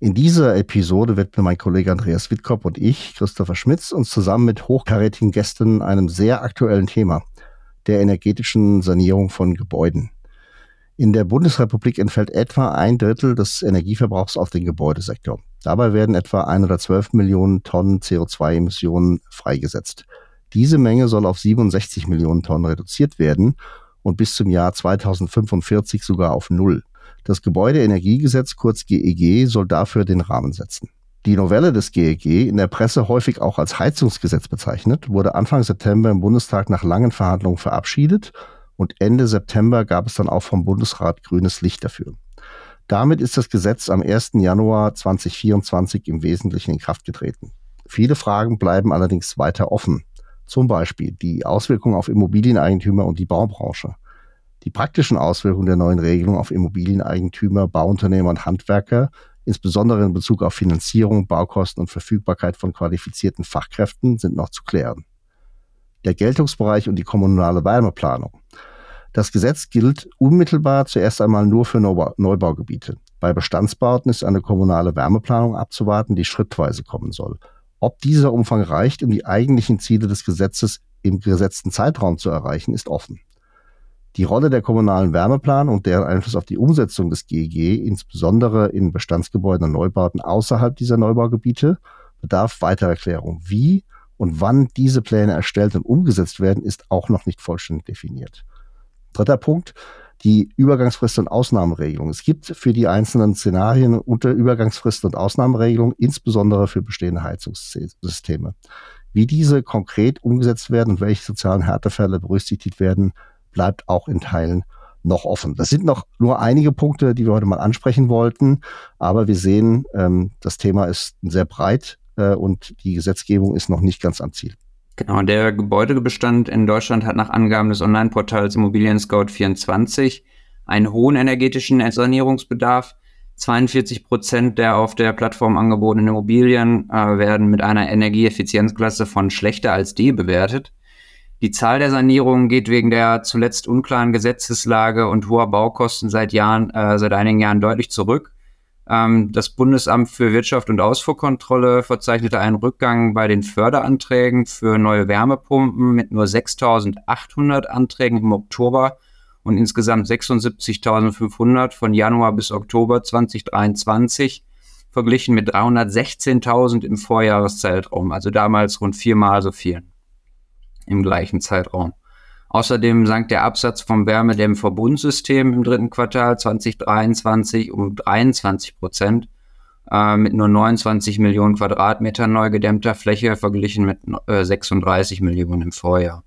In dieser Episode widmen mein Kollege Andreas Wittkop und ich, Christopher Schmitz, uns zusammen mit hochkarätigen Gästen einem sehr aktuellen Thema, der energetischen Sanierung von Gebäuden. In der Bundesrepublik entfällt etwa ein Drittel des Energieverbrauchs auf den Gebäudesektor. Dabei werden etwa 112 Millionen Tonnen CO2-Emissionen freigesetzt. Diese Menge soll auf 67 Millionen Tonnen reduziert werden und bis zum Jahr 2045 sogar auf Null. Das Gebäudeenergiegesetz, kurz GEG, e soll dafür den Rahmen setzen. Die Novelle des GEG, e in der Presse häufig auch als Heizungsgesetz bezeichnet, wurde Anfang September im Bundestag nach langen Verhandlungen verabschiedet und Ende September gab es dann auch vom Bundesrat grünes Licht dafür. Damit ist das Gesetz am 1. Januar 2024 im Wesentlichen in Kraft getreten. Viele Fragen bleiben allerdings weiter offen. Zum Beispiel die Auswirkungen auf Immobilieneigentümer und die Baubranche. Die praktischen Auswirkungen der neuen Regelung auf Immobilieneigentümer, Bauunternehmer und Handwerker, insbesondere in Bezug auf Finanzierung, Baukosten und Verfügbarkeit von qualifizierten Fachkräften, sind noch zu klären. Der Geltungsbereich und die kommunale Wärmeplanung. Das Gesetz gilt unmittelbar zuerst einmal nur für Neubaugebiete. Bei Bestandsbauten ist eine kommunale Wärmeplanung abzuwarten, die schrittweise kommen soll. Ob dieser Umfang reicht, um die eigentlichen Ziele des Gesetzes im gesetzten Zeitraum zu erreichen, ist offen. Die Rolle der kommunalen Wärmeplan und deren Einfluss auf die Umsetzung des GEG, insbesondere in Bestandsgebäuden und Neubauten außerhalb dieser Neubaugebiete, bedarf weiterer Erklärung. Wie und wann diese Pläne erstellt und umgesetzt werden, ist auch noch nicht vollständig definiert. Dritter Punkt die Übergangsfrist und Ausnahmeregelung. Es gibt für die einzelnen Szenarien unter Übergangsfrist und Ausnahmeregelung, insbesondere für bestehende Heizungssysteme. Wie diese konkret umgesetzt werden und welche sozialen Härtefälle berücksichtigt werden, bleibt auch in Teilen noch offen. Das sind noch nur einige Punkte, die wir heute mal ansprechen wollten, aber wir sehen, ähm, das Thema ist sehr breit äh, und die Gesetzgebung ist noch nicht ganz am Ziel. Genau, der Gebäudebestand in Deutschland hat nach Angaben des Online-Portals Immobilien Scout 24 einen hohen energetischen Sanierungsbedarf. 42 Prozent der auf der Plattform angebotenen Immobilien äh, werden mit einer Energieeffizienzklasse von schlechter als D bewertet. Die Zahl der Sanierungen geht wegen der zuletzt unklaren Gesetzeslage und hoher Baukosten seit Jahren, äh, seit einigen Jahren deutlich zurück. Ähm, das Bundesamt für Wirtschaft und Ausfuhrkontrolle verzeichnete einen Rückgang bei den Förderanträgen für neue Wärmepumpen mit nur 6.800 Anträgen im Oktober und insgesamt 76.500 von Januar bis Oktober 2023 verglichen mit 316.000 im Vorjahreszeitraum, also damals rund viermal so viel im gleichen Zeitraum. Außerdem sank der Absatz vom Wärmedämmverbundsystem im dritten Quartal 2023 um 23 Prozent äh, mit nur 29 Millionen Quadratmetern neu gedämmter Fläche verglichen mit äh, 36 Millionen im Vorjahr.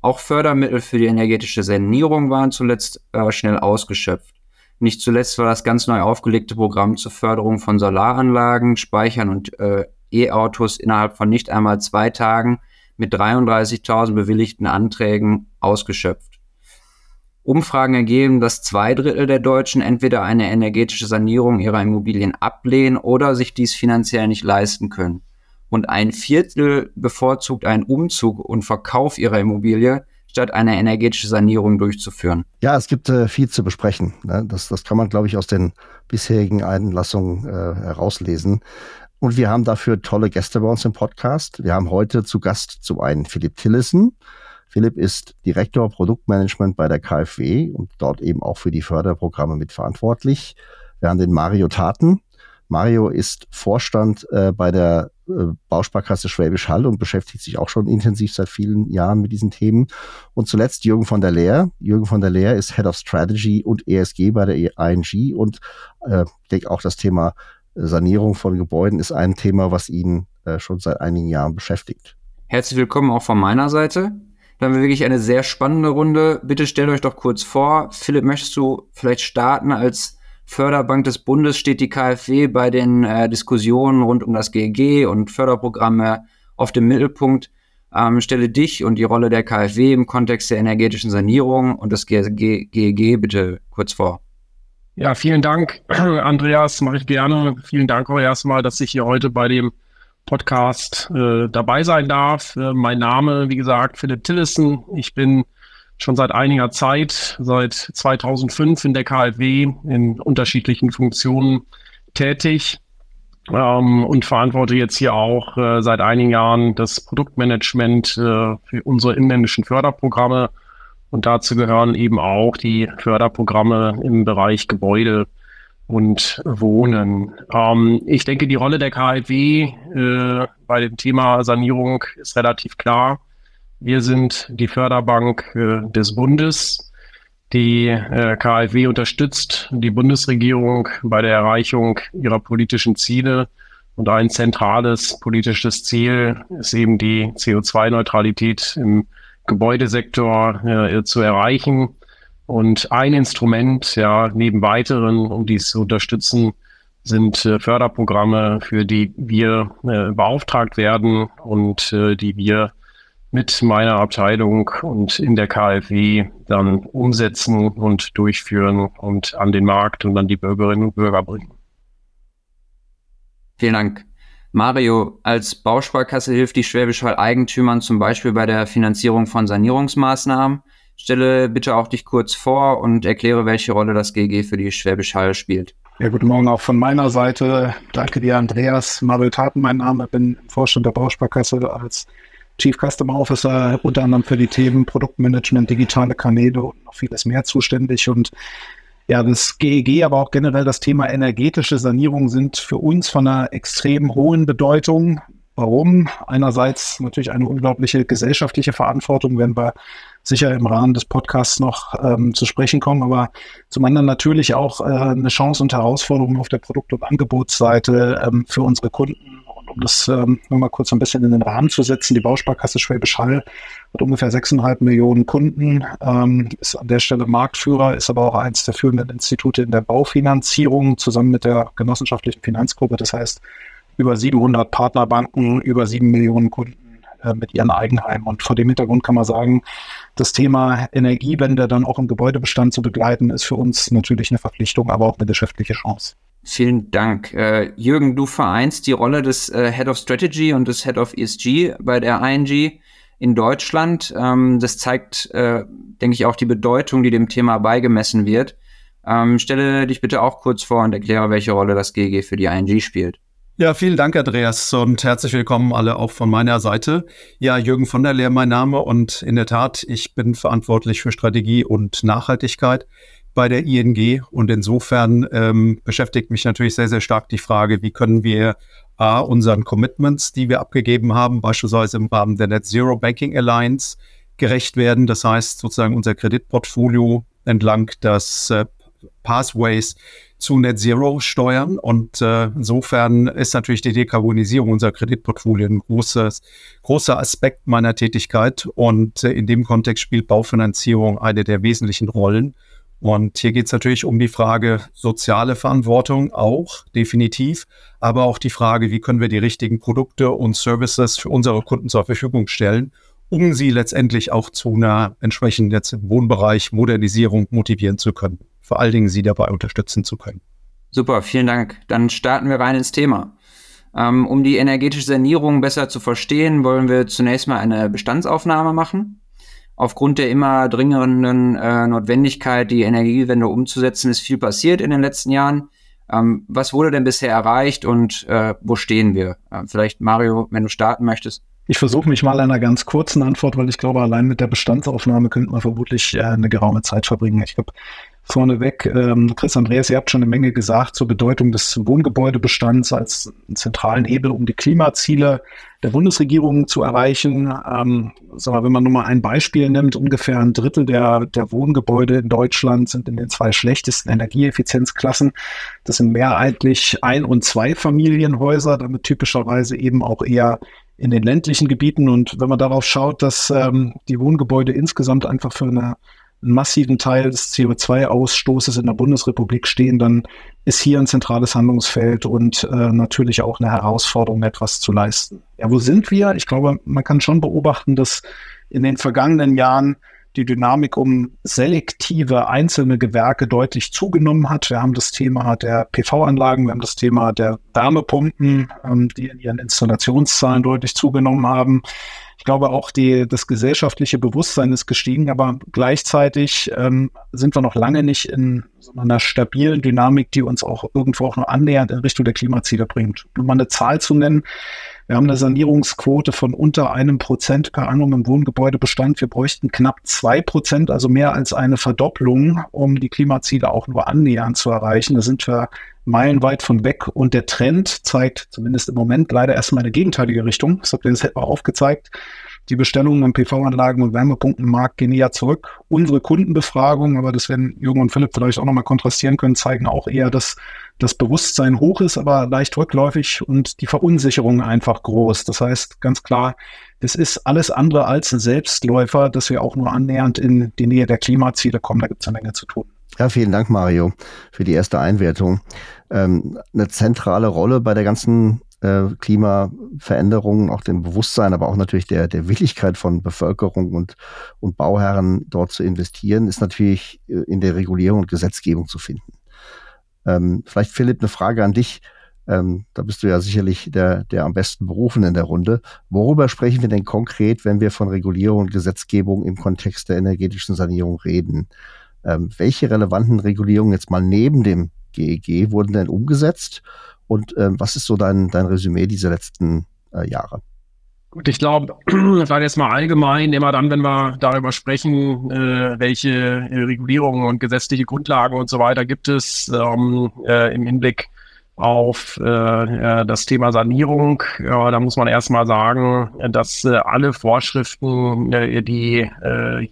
Auch Fördermittel für die energetische Sanierung waren zuletzt äh, schnell ausgeschöpft. Nicht zuletzt war das ganz neu aufgelegte Programm zur Förderung von Solaranlagen, Speichern und äh, E-Autos innerhalb von nicht einmal zwei Tagen mit 33.000 bewilligten Anträgen ausgeschöpft. Umfragen ergeben, dass zwei Drittel der Deutschen entweder eine energetische Sanierung ihrer Immobilien ablehnen oder sich dies finanziell nicht leisten können. Und ein Viertel bevorzugt einen Umzug und Verkauf ihrer Immobilie, statt eine energetische Sanierung durchzuführen. Ja, es gibt äh, viel zu besprechen. Ne? Das, das kann man, glaube ich, aus den bisherigen Einlassungen äh, herauslesen. Und wir haben dafür tolle Gäste bei uns im Podcast. Wir haben heute zu Gast zum einen Philipp Tillissen. Philipp ist Direktor Produktmanagement bei der KfW und dort eben auch für die Förderprogramme mitverantwortlich. Wir haben den Mario Taten. Mario ist Vorstand äh, bei der äh, Bausparkasse Schwäbisch Hall und beschäftigt sich auch schon intensiv seit vielen Jahren mit diesen Themen. Und zuletzt Jürgen von der Leer. Jürgen von der Leer ist Head of Strategy und ESG bei der ING und äh, denke auch das Thema Sanierung von Gebäuden ist ein Thema, was ihn äh, schon seit einigen Jahren beschäftigt. Herzlich willkommen auch von meiner Seite. Dann haben wir wirklich eine sehr spannende Runde. Bitte stellt euch doch kurz vor. Philipp, möchtest du vielleicht starten? Als Förderbank des Bundes steht die KfW bei den äh, Diskussionen rund um das GEG und Förderprogramme auf dem Mittelpunkt. Ähm, stelle dich und die Rolle der KfW im Kontext der energetischen Sanierung und des GEG bitte kurz vor. Ja, vielen Dank, Andreas, mache ich gerne. Vielen Dank auch erstmal, dass ich hier heute bei dem Podcast äh, dabei sein darf. Äh, mein Name, wie gesagt, Philipp Tillison. Ich bin schon seit einiger Zeit, seit 2005 in der KfW in unterschiedlichen Funktionen tätig ähm, und verantworte jetzt hier auch äh, seit einigen Jahren das Produktmanagement äh, für unsere inländischen Förderprogramme. Und dazu gehören eben auch die Förderprogramme im Bereich Gebäude und Wohnen. Ähm, ich denke, die Rolle der KfW äh, bei dem Thema Sanierung ist relativ klar. Wir sind die Förderbank äh, des Bundes. Die äh, KfW unterstützt die Bundesregierung bei der Erreichung ihrer politischen Ziele. Und ein zentrales politisches Ziel ist eben die CO2-Neutralität im Gebäudesektor äh, zu erreichen. Und ein Instrument, ja, neben weiteren, um dies zu unterstützen, sind äh, Förderprogramme, für die wir äh, beauftragt werden und äh, die wir mit meiner Abteilung und in der KfW dann umsetzen und durchführen und an den Markt und an die Bürgerinnen und Bürger bringen. Vielen Dank. Mario, als Bausparkasse hilft die Schwäbisch Hall Eigentümern zum Beispiel bei der Finanzierung von Sanierungsmaßnahmen. Stelle bitte auch dich kurz vor und erkläre, welche Rolle das GG für die Schwäbisch Hall spielt. Ja, guten Morgen auch von meiner Seite. Danke dir, Andreas. Mario Taten, mein Name. bin im Vorstand der Bausparkasse als Chief Customer Officer, unter anderem für die Themen Produktmanagement, digitale Kanäle und noch vieles mehr zuständig. Und ja, das GEG, aber auch generell das Thema energetische Sanierung sind für uns von einer extrem hohen Bedeutung. Warum? Einerseits natürlich eine unglaubliche gesellschaftliche Verantwortung, wenn wir sicher im Rahmen des Podcasts noch ähm, zu sprechen kommen, aber zum anderen natürlich auch äh, eine Chance und Herausforderung auf der Produkt- und Angebotsseite ähm, für unsere Kunden um das ähm, nochmal kurz ein bisschen in den Rahmen zu setzen, die Bausparkasse Schwäbisch Hall hat ungefähr 6,5 Millionen Kunden, ähm, ist an der Stelle Marktführer, ist aber auch eines der führenden Institute in der Baufinanzierung zusammen mit der genossenschaftlichen Finanzgruppe. Das heißt, über 700 Partnerbanken, über 7 Millionen Kunden äh, mit ihren Eigenheimen. Und vor dem Hintergrund kann man sagen, das Thema Energiewende dann auch im Gebäudebestand zu begleiten, ist für uns natürlich eine Verpflichtung, aber auch eine geschäftliche Chance. Vielen Dank. Äh, Jürgen, du vereinst die Rolle des äh, Head of Strategy und des Head of ESG bei der ING in Deutschland. Ähm, das zeigt, äh, denke ich, auch die Bedeutung, die dem Thema beigemessen wird. Ähm, stelle dich bitte auch kurz vor und erkläre, welche Rolle das GG für die ING spielt. Ja, vielen Dank, Andreas, und herzlich willkommen alle auch von meiner Seite. Ja, Jürgen von der Leer mein Name und in der Tat, ich bin verantwortlich für Strategie und Nachhaltigkeit bei der ING. Und insofern ähm, beschäftigt mich natürlich sehr, sehr stark die Frage, wie können wir A, unseren Commitments, die wir abgegeben haben, beispielsweise im Rahmen der Net Zero Banking Alliance, gerecht werden. Das heißt, sozusagen unser Kreditportfolio entlang des äh, Pathways zu Net Zero steuern. Und äh, insofern ist natürlich die Dekarbonisierung unserer Kreditportfolio ein großes, großer Aspekt meiner Tätigkeit. Und äh, in dem Kontext spielt Baufinanzierung eine der wesentlichen Rollen. Und hier geht es natürlich um die Frage soziale Verantwortung auch, definitiv, aber auch die Frage, wie können wir die richtigen Produkte und Services für unsere Kunden zur Verfügung stellen, um sie letztendlich auch zu einer entsprechenden jetzt im Wohnbereich Modernisierung motivieren zu können, vor allen Dingen sie dabei unterstützen zu können. Super, vielen Dank. Dann starten wir rein ins Thema. Ähm, um die energetische Sanierung besser zu verstehen, wollen wir zunächst mal eine Bestandsaufnahme machen aufgrund der immer dringenden äh, Notwendigkeit, die Energiewende umzusetzen, ist viel passiert in den letzten Jahren. Ähm, was wurde denn bisher erreicht und äh, wo stehen wir? Äh, vielleicht Mario, wenn du starten möchtest. Ich versuche mich mal einer ganz kurzen Antwort, weil ich glaube, allein mit der Bestandsaufnahme könnte man vermutlich äh, eine geraume Zeit verbringen. Ich glaube, vorneweg, ähm, Chris Andreas, ihr habt schon eine Menge gesagt zur Bedeutung des Wohngebäudebestands als zentralen Hebel, um die Klimaziele der Bundesregierung zu erreichen. Ähm, mal, wenn man nur mal ein Beispiel nimmt, ungefähr ein Drittel der, der Wohngebäude in Deutschland sind in den zwei schlechtesten Energieeffizienzklassen. Das sind mehrheitlich Ein- und Zweifamilienhäuser, damit typischerweise eben auch eher in den ländlichen Gebieten. Und wenn man darauf schaut, dass ähm, die Wohngebäude insgesamt einfach für eine einen massiven Teil des CO2-Ausstoßes in der Bundesrepublik stehen, dann ist hier ein zentrales Handlungsfeld und äh, natürlich auch eine Herausforderung, etwas zu leisten. Ja, wo sind wir? Ich glaube, man kann schon beobachten, dass in den vergangenen Jahren die Dynamik um selektive einzelne Gewerke deutlich zugenommen hat. Wir haben das Thema der PV-Anlagen, wir haben das Thema der Wärmepumpen, ähm, die in ihren Installationszahlen deutlich zugenommen haben. Ich glaube auch die, das gesellschaftliche Bewusstsein ist gestiegen, aber gleichzeitig ähm, sind wir noch lange nicht in so einer stabilen Dynamik, die uns auch irgendwo auch nur annähernd in Richtung der Klimaziele bringt. Um mal eine Zahl zu nennen, wir haben eine Sanierungsquote von unter einem Prozent per annum im Wohngebäudebestand. Wir bräuchten knapp zwei Prozent, also mehr als eine Verdopplung, um die Klimaziele auch nur annähernd zu erreichen. Da sind wir meilenweit von weg und der Trend zeigt zumindest im Moment leider erstmal eine gegenteilige Richtung. Das habt ihr jetzt auch aufgezeigt. Die Bestellungen an PV-Anlagen und Wärmepumpenmarkt gehen eher zurück. Unsere Kundenbefragungen, aber das werden Jürgen und Philipp vielleicht auch nochmal kontrastieren können, zeigen auch eher, dass das Bewusstsein hoch ist, aber leicht rückläufig und die Verunsicherung einfach groß. Das heißt ganz klar, es ist alles andere als ein Selbstläufer, dass wir auch nur annähernd in die Nähe der Klimaziele kommen. Da gibt es eine Menge zu tun. Ja, vielen Dank, Mario, für die erste Einwertung. Ähm, eine zentrale Rolle bei der ganzen äh, Klimaveränderungen, auch dem Bewusstsein, aber auch natürlich der, der Willigkeit von Bevölkerung und, und Bauherren dort zu investieren, ist natürlich äh, in der Regulierung und Gesetzgebung zu finden. Ähm, vielleicht, Philipp, eine Frage an dich. Ähm, da bist du ja sicherlich der, der am besten berufen in der Runde. Worüber sprechen wir denn konkret, wenn wir von Regulierung und Gesetzgebung im Kontext der energetischen Sanierung reden? Ähm, welche relevanten Regulierungen jetzt mal neben dem GEG e wurden denn umgesetzt? Und ähm, was ist so dein, dein Resümee dieser letzten äh, Jahre? Gut, ich glaube, vielleicht jetzt mal allgemein, immer dann, wenn wir darüber sprechen, äh, welche äh, Regulierungen und gesetzliche Grundlagen und so weiter gibt es ähm, äh, im Hinblick auf äh, das Thema Sanierung. Ja, da muss man erstmal sagen, dass äh, alle Vorschriften, äh, die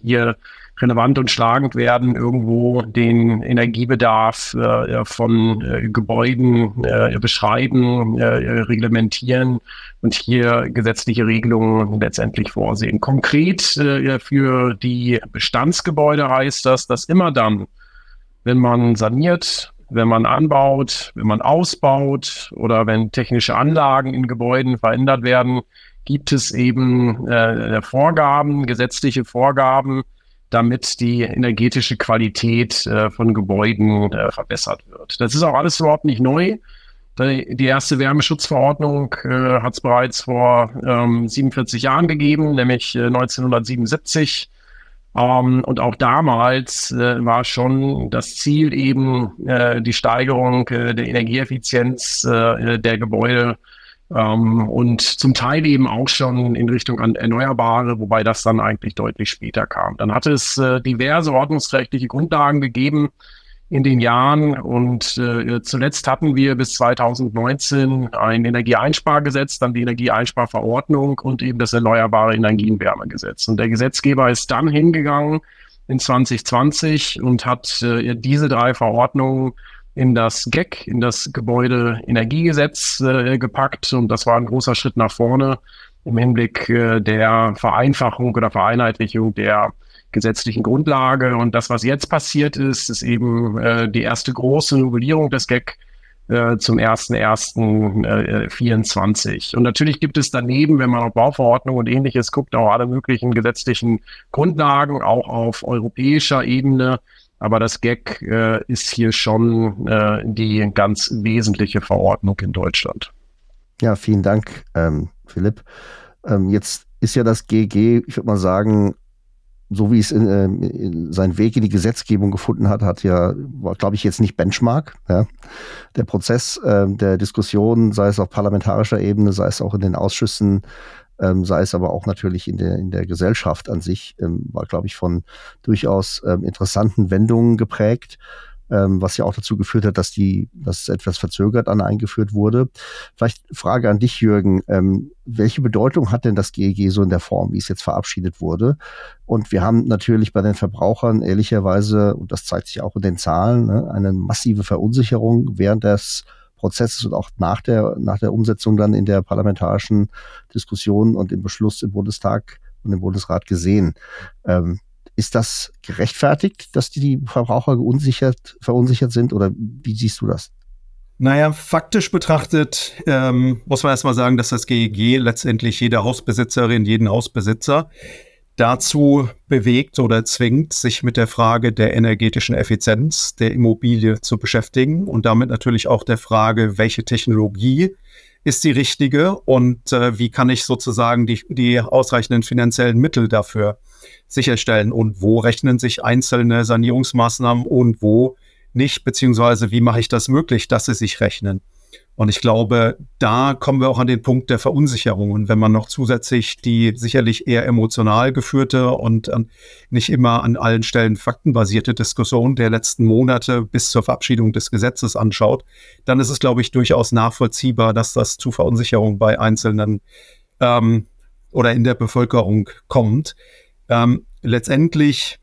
hier relevant und schlagend werden, irgendwo den Energiebedarf äh, von äh, Gebäuden äh, beschreiben, äh, reglementieren und hier gesetzliche Regelungen letztendlich vorsehen. Konkret äh, für die Bestandsgebäude heißt das, dass immer dann, wenn man saniert, wenn man anbaut, wenn man ausbaut oder wenn technische Anlagen in Gebäuden verändert werden, gibt es eben äh, Vorgaben, gesetzliche Vorgaben, damit die energetische Qualität äh, von Gebäuden äh, verbessert wird. Das ist auch alles überhaupt nicht neu. Die erste Wärmeschutzverordnung äh, hat es bereits vor ähm, 47 Jahren gegeben, nämlich äh, 1977. Ähm, und auch damals äh, war schon das Ziel eben äh, die Steigerung äh, der Energieeffizienz äh, der Gebäude ähm, und zum Teil eben auch schon in Richtung an Erneuerbare, wobei das dann eigentlich deutlich später kam. Dann hatte es äh, diverse ordnungsrechtliche Grundlagen gegeben in den Jahren und äh, zuletzt hatten wir bis 2019 ein Energieeinspargesetz, dann die Energieeinsparverordnung und eben das Erneuerbare Energienwärmegesetz. Und der Gesetzgeber ist dann hingegangen in 2020 und hat äh, diese drei Verordnungen in das GEC, in das Gebäudeenergiegesetz äh, gepackt. Und das war ein großer Schritt nach vorne im Hinblick äh, der Vereinfachung oder Vereinheitlichung der gesetzlichen Grundlage. Und das, was jetzt passiert ist, ist eben äh, die erste große Novellierung des GEC äh, zum 1.1.24. Äh, und natürlich gibt es daneben, wenn man auf Bauverordnung und ähnliches guckt, auch alle möglichen gesetzlichen Grundlagen, auch auf europäischer Ebene, aber das GEC äh, ist hier schon äh, die ganz wesentliche Verordnung in Deutschland. Ja, vielen Dank, ähm, Philipp. Ähm, jetzt ist ja das GEG, ich würde mal sagen, so wie es in, äh, in seinen Weg in die Gesetzgebung gefunden hat, hat ja, glaube ich, jetzt nicht Benchmark. Ja. Der Prozess äh, der Diskussion, sei es auf parlamentarischer Ebene, sei es auch in den Ausschüssen, ähm, sei es aber auch natürlich in der, in der Gesellschaft an sich, ähm, war, glaube ich, von durchaus ähm, interessanten Wendungen geprägt, ähm, was ja auch dazu geführt hat, dass die, dass etwas verzögert an eingeführt wurde. Vielleicht Frage an dich, Jürgen. Ähm, welche Bedeutung hat denn das GEG so in der Form, wie es jetzt verabschiedet wurde? Und wir haben natürlich bei den Verbrauchern ehrlicherweise, und das zeigt sich auch in den Zahlen, ne, eine massive Verunsicherung während des Prozesses und auch nach der, nach der Umsetzung dann in der parlamentarischen Diskussion und im Beschluss im Bundestag und im Bundesrat gesehen. Ähm, Ist das gerechtfertigt, dass die Verbraucher unsichert, verunsichert sind oder wie siehst du das? Naja, faktisch betrachtet ähm, muss man erstmal sagen, dass das GEG letztendlich jede Hausbesitzerin, jeden Hausbesitzer dazu bewegt oder zwingt, sich mit der Frage der energetischen Effizienz der Immobilie zu beschäftigen und damit natürlich auch der Frage, welche Technologie ist die richtige und äh, wie kann ich sozusagen die, die ausreichenden finanziellen Mittel dafür sicherstellen und wo rechnen sich einzelne Sanierungsmaßnahmen und wo nicht, beziehungsweise wie mache ich das möglich, dass sie sich rechnen. Und ich glaube, da kommen wir auch an den Punkt der Verunsicherung. Und wenn man noch zusätzlich die sicherlich eher emotional geführte und nicht immer an allen Stellen faktenbasierte Diskussion der letzten Monate bis zur Verabschiedung des Gesetzes anschaut, dann ist es, glaube ich, durchaus nachvollziehbar, dass das zu Verunsicherung bei Einzelnen ähm, oder in der Bevölkerung kommt. Ähm, letztendlich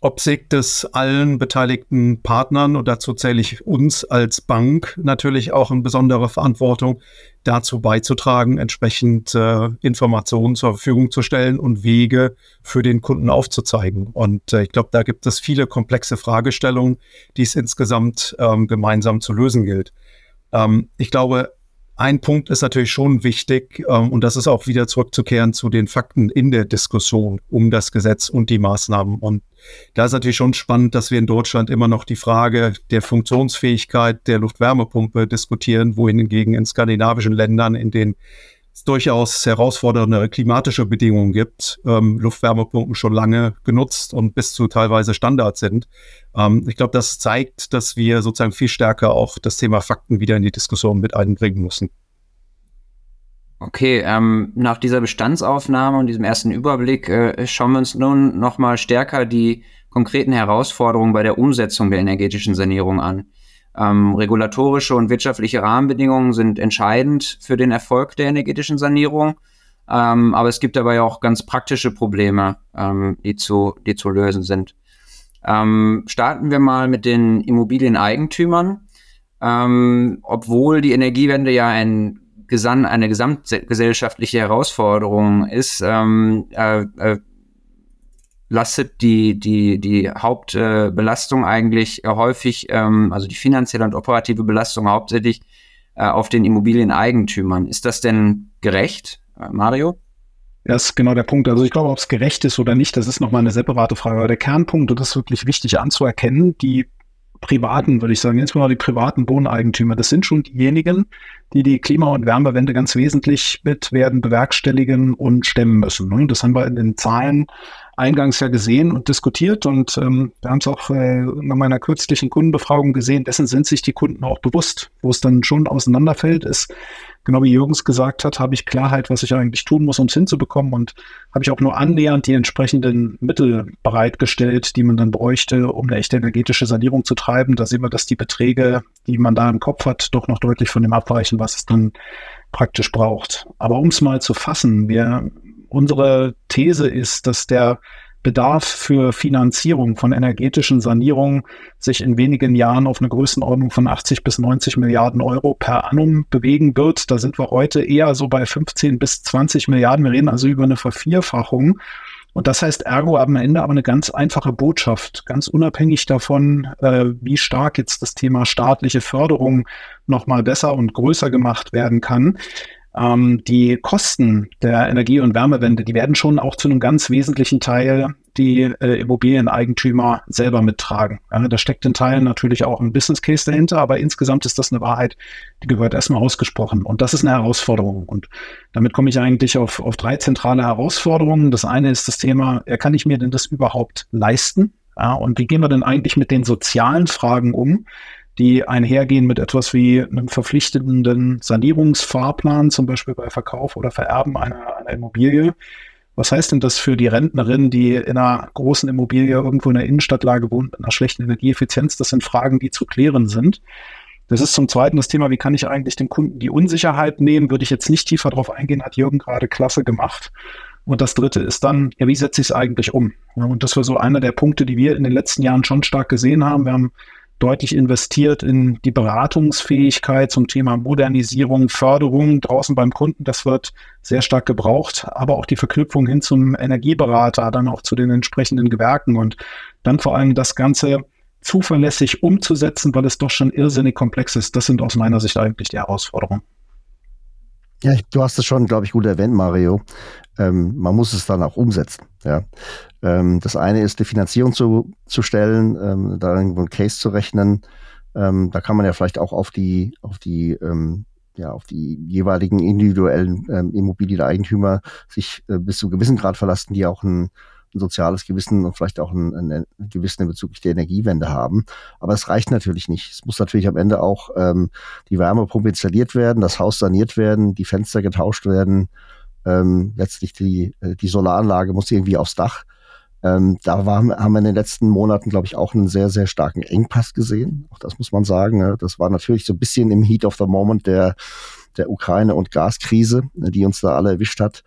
obsiegt es allen beteiligten Partnern und dazu zähle ich uns als Bank natürlich auch in besondere Verantwortung, dazu beizutragen, entsprechend äh, Informationen zur Verfügung zu stellen und Wege für den Kunden aufzuzeigen. Und äh, ich glaube, da gibt es viele komplexe Fragestellungen, die es insgesamt ähm, gemeinsam zu lösen gilt. Ähm, ich glaube, ein Punkt ist natürlich schon wichtig, ähm, und das ist auch wieder zurückzukehren zu den Fakten in der Diskussion um das Gesetz und die Maßnahmen. Und da ist natürlich schon spannend, dass wir in Deutschland immer noch die Frage der Funktionsfähigkeit der Luftwärmepumpe diskutieren, wohingegen in skandinavischen Ländern, in denen es durchaus herausfordernde klimatische Bedingungen gibt, ähm, Luftwärmepumpen schon lange genutzt und bis zu teilweise Standard sind. Ähm, ich glaube, das zeigt, dass wir sozusagen viel stärker auch das Thema Fakten wieder in die Diskussion mit einbringen müssen. Okay, ähm, nach dieser Bestandsaufnahme und diesem ersten Überblick äh, schauen wir uns nun nochmal stärker die konkreten Herausforderungen bei der Umsetzung der energetischen Sanierung an. Ähm, regulatorische und wirtschaftliche Rahmenbedingungen sind entscheidend für den Erfolg der energetischen Sanierung. Ähm, aber es gibt dabei auch ganz praktische Probleme, ähm, die, zu, die zu lösen sind. Ähm, starten wir mal mit den Immobilieneigentümern. Ähm, obwohl die Energiewende ja ein Gesan eine gesamtgesellschaftliche Herausforderung ist, ähm, äh, äh, lastet die, die, die Hauptbelastung eigentlich äh, häufig, ähm, also die finanzielle und operative Belastung hauptsächlich äh, auf den Immobilieneigentümern. Ist das denn gerecht, äh, Mario? Das ist genau der Punkt. Also ich glaube, ob es gerecht ist oder nicht, das ist nochmal eine separate Frage. Aber der Kernpunkt, und das ist wirklich wichtig anzuerkennen, die privaten, würde ich sagen, insbesondere die privaten Wohneigentümer, das sind schon diejenigen, die die Klima- und Wärmewende ganz wesentlich mit werden bewerkstelligen und stemmen müssen. Ne? Das haben wir in den Zahlen eingangs ja gesehen und diskutiert und ähm, wir haben es auch äh, in meiner kürzlichen Kundenbefragung gesehen, dessen sind sich die Kunden auch bewusst. Wo es dann schon auseinanderfällt, ist, genau wie Jürgens gesagt hat, habe ich Klarheit, was ich eigentlich tun muss, um es hinzubekommen und habe ich auch nur annähernd die entsprechenden Mittel bereitgestellt, die man dann bräuchte, um eine echte energetische Sanierung zu treiben. Da sehen wir, dass die Beträge, die man da im Kopf hat, doch noch deutlich von dem abweichen, was es dann praktisch braucht. Aber um es mal zu fassen, wir unsere These ist, dass der Bedarf für Finanzierung von energetischen Sanierungen sich in wenigen Jahren auf eine Größenordnung von 80 bis 90 Milliarden Euro per annum bewegen wird. Da sind wir heute eher so bei 15 bis 20 Milliarden. Wir reden also über eine Vervierfachung. Und das heißt ergo am Ende aber eine ganz einfache Botschaft, ganz unabhängig davon, äh, wie stark jetzt das Thema staatliche Förderung nochmal besser und größer gemacht werden kann ähm, die Kosten der Energie- und Wärmewende, die werden schon auch zu einem ganz wesentlichen Teil die äh, Immobilieneigentümer selber mittragen. Ja, da steckt in Teilen natürlich auch ein Business Case dahinter, aber insgesamt ist das eine Wahrheit, die gehört erstmal ausgesprochen. Und das ist eine Herausforderung. Und damit komme ich eigentlich auf, auf drei zentrale Herausforderungen. Das eine ist das Thema, kann ich mir denn das überhaupt leisten? Ja, und wie gehen wir denn eigentlich mit den sozialen Fragen um? Die einhergehen mit etwas wie einem verpflichtenden Sanierungsfahrplan, zum Beispiel bei Verkauf oder Vererben einer, einer Immobilie. Was heißt denn das für die Rentnerin, die in einer großen Immobilie irgendwo in der Innenstadtlage wohnt, mit einer schlechten Energieeffizienz? Das sind Fragen, die zu klären sind. Das ist zum Zweiten das Thema, wie kann ich eigentlich dem Kunden die Unsicherheit nehmen? Würde ich jetzt nicht tiefer darauf eingehen, hat Jürgen gerade klasse gemacht. Und das Dritte ist dann, ja, wie setze ich es eigentlich um? Und das war so einer der Punkte, die wir in den letzten Jahren schon stark gesehen haben. Wir haben deutlich investiert in die Beratungsfähigkeit zum Thema Modernisierung, Förderung draußen beim Kunden. Das wird sehr stark gebraucht, aber auch die Verknüpfung hin zum Energieberater, dann auch zu den entsprechenden Gewerken und dann vor allem das Ganze zuverlässig umzusetzen, weil es doch schon irrsinnig komplex ist. Das sind aus meiner Sicht eigentlich die Herausforderungen. Ja, du hast es schon, glaube ich, gut erwähnt, Mario. Ähm, man muss es dann auch umsetzen. Ja. Ähm, das eine ist, die Finanzierung zu, zu stellen, ähm, da irgendwo ein Case zu rechnen. Ähm, da kann man ja vielleicht auch auf die, auf die, ähm, ja, auf die jeweiligen individuellen ähm, Immobilieneigentümer sich äh, bis zu einem gewissen Grad verlassen, die auch ein, ein soziales Gewissen und vielleicht auch ein, ein, ein Gewissen bezüglich der Energiewende haben. Aber es reicht natürlich nicht. Es muss natürlich am Ende auch ähm, die Wärmepumpe installiert werden, das Haus saniert werden, die Fenster getauscht werden, ähm, letztlich die, äh, die Solaranlage muss irgendwie aufs Dach. Ähm, da war, haben wir in den letzten Monaten, glaube ich, auch einen sehr, sehr starken Engpass gesehen. Auch das muss man sagen. Ne? Das war natürlich so ein bisschen im Heat of the Moment der, der Ukraine- und Gaskrise, die uns da alle erwischt hat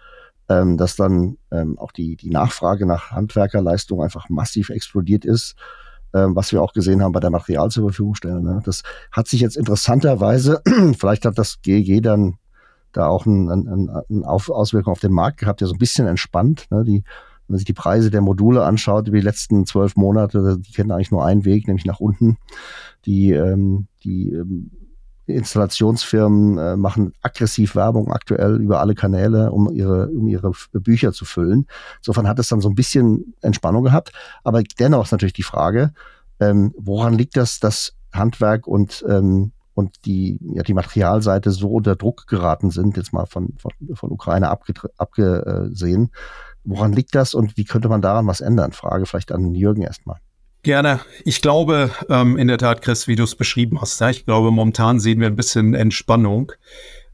ähm, dass dann ähm, auch die, die Nachfrage nach Handwerkerleistung einfach massiv explodiert ist, ähm, was wir auch gesehen haben bei der Material zur Verfügung stellen. Ne? Das hat sich jetzt interessanterweise, vielleicht hat das GEG dann da auch eine ein, ein Auswirkung auf den Markt gehabt, der so ein bisschen entspannt. Ne? Die, wenn man sich die Preise der Module anschaut über die letzten zwölf Monate, die kennen eigentlich nur einen Weg, nämlich nach unten. Die, ähm, die ähm, Installationsfirmen äh, machen aggressiv Werbung aktuell über alle Kanäle, um ihre, um ihre Bücher zu füllen. Insofern hat es dann so ein bisschen Entspannung gehabt. Aber dennoch ist natürlich die Frage, ähm, woran liegt das, dass Handwerk und, ähm, und die, ja, die Materialseite so unter Druck geraten sind, jetzt mal von, von, von Ukraine abgesehen. Woran liegt das und wie könnte man daran was ändern? Frage vielleicht an Jürgen erstmal. Gerne. Ich glaube, ähm, in der Tat, Chris, wie du es beschrieben hast, ja, ich glaube, momentan sehen wir ein bisschen Entspannung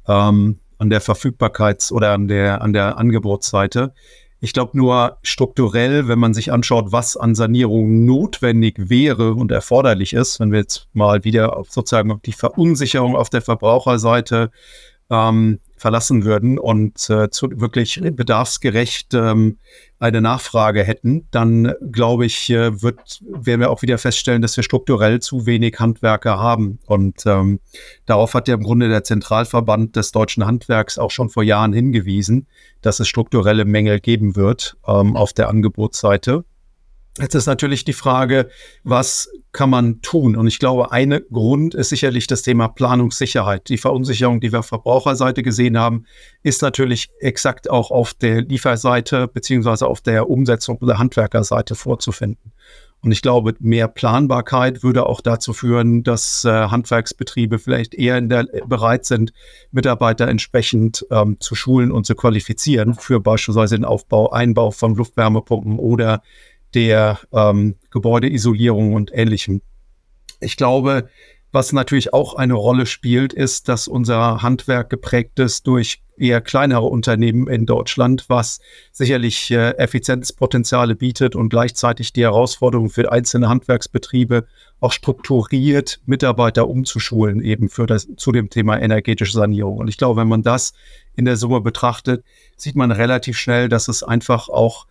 ähm, an der Verfügbarkeits- oder an der, an der Angebotsseite. Ich glaube nur strukturell, wenn man sich anschaut, was an Sanierung notwendig wäre und erforderlich ist, wenn wir jetzt mal wieder auf sozusagen die Verunsicherung auf der Verbraucherseite ähm, verlassen würden und äh, zu, wirklich bedarfsgerecht ähm, eine Nachfrage hätten, dann glaube ich, äh, wird, werden wir auch wieder feststellen, dass wir strukturell zu wenig Handwerker haben. Und ähm, darauf hat ja im Grunde der Zentralverband des deutschen Handwerks auch schon vor Jahren hingewiesen, dass es strukturelle Mängel geben wird ähm, auf der Angebotsseite. Jetzt ist natürlich die Frage, was kann man tun? Und ich glaube, ein Grund ist sicherlich das Thema Planungssicherheit. Die Verunsicherung, die wir auf Verbraucherseite gesehen haben, ist natürlich exakt auch auf der Lieferseite beziehungsweise auf der Umsetzung der Handwerkerseite vorzufinden. Und ich glaube, mehr Planbarkeit würde auch dazu führen, dass äh, Handwerksbetriebe vielleicht eher der, bereit sind, Mitarbeiter entsprechend ähm, zu schulen und zu qualifizieren für beispielsweise den Aufbau, Einbau von Luftwärmepumpen oder der ähm, Gebäudeisolierung und Ähnlichem. Ich glaube, was natürlich auch eine Rolle spielt, ist, dass unser Handwerk geprägt ist durch eher kleinere Unternehmen in Deutschland, was sicherlich äh, Effizienzpotenziale bietet und gleichzeitig die Herausforderung für einzelne Handwerksbetriebe auch strukturiert Mitarbeiter umzuschulen, eben für das, zu dem Thema energetische Sanierung. Und ich glaube, wenn man das in der Summe betrachtet, sieht man relativ schnell, dass es einfach auch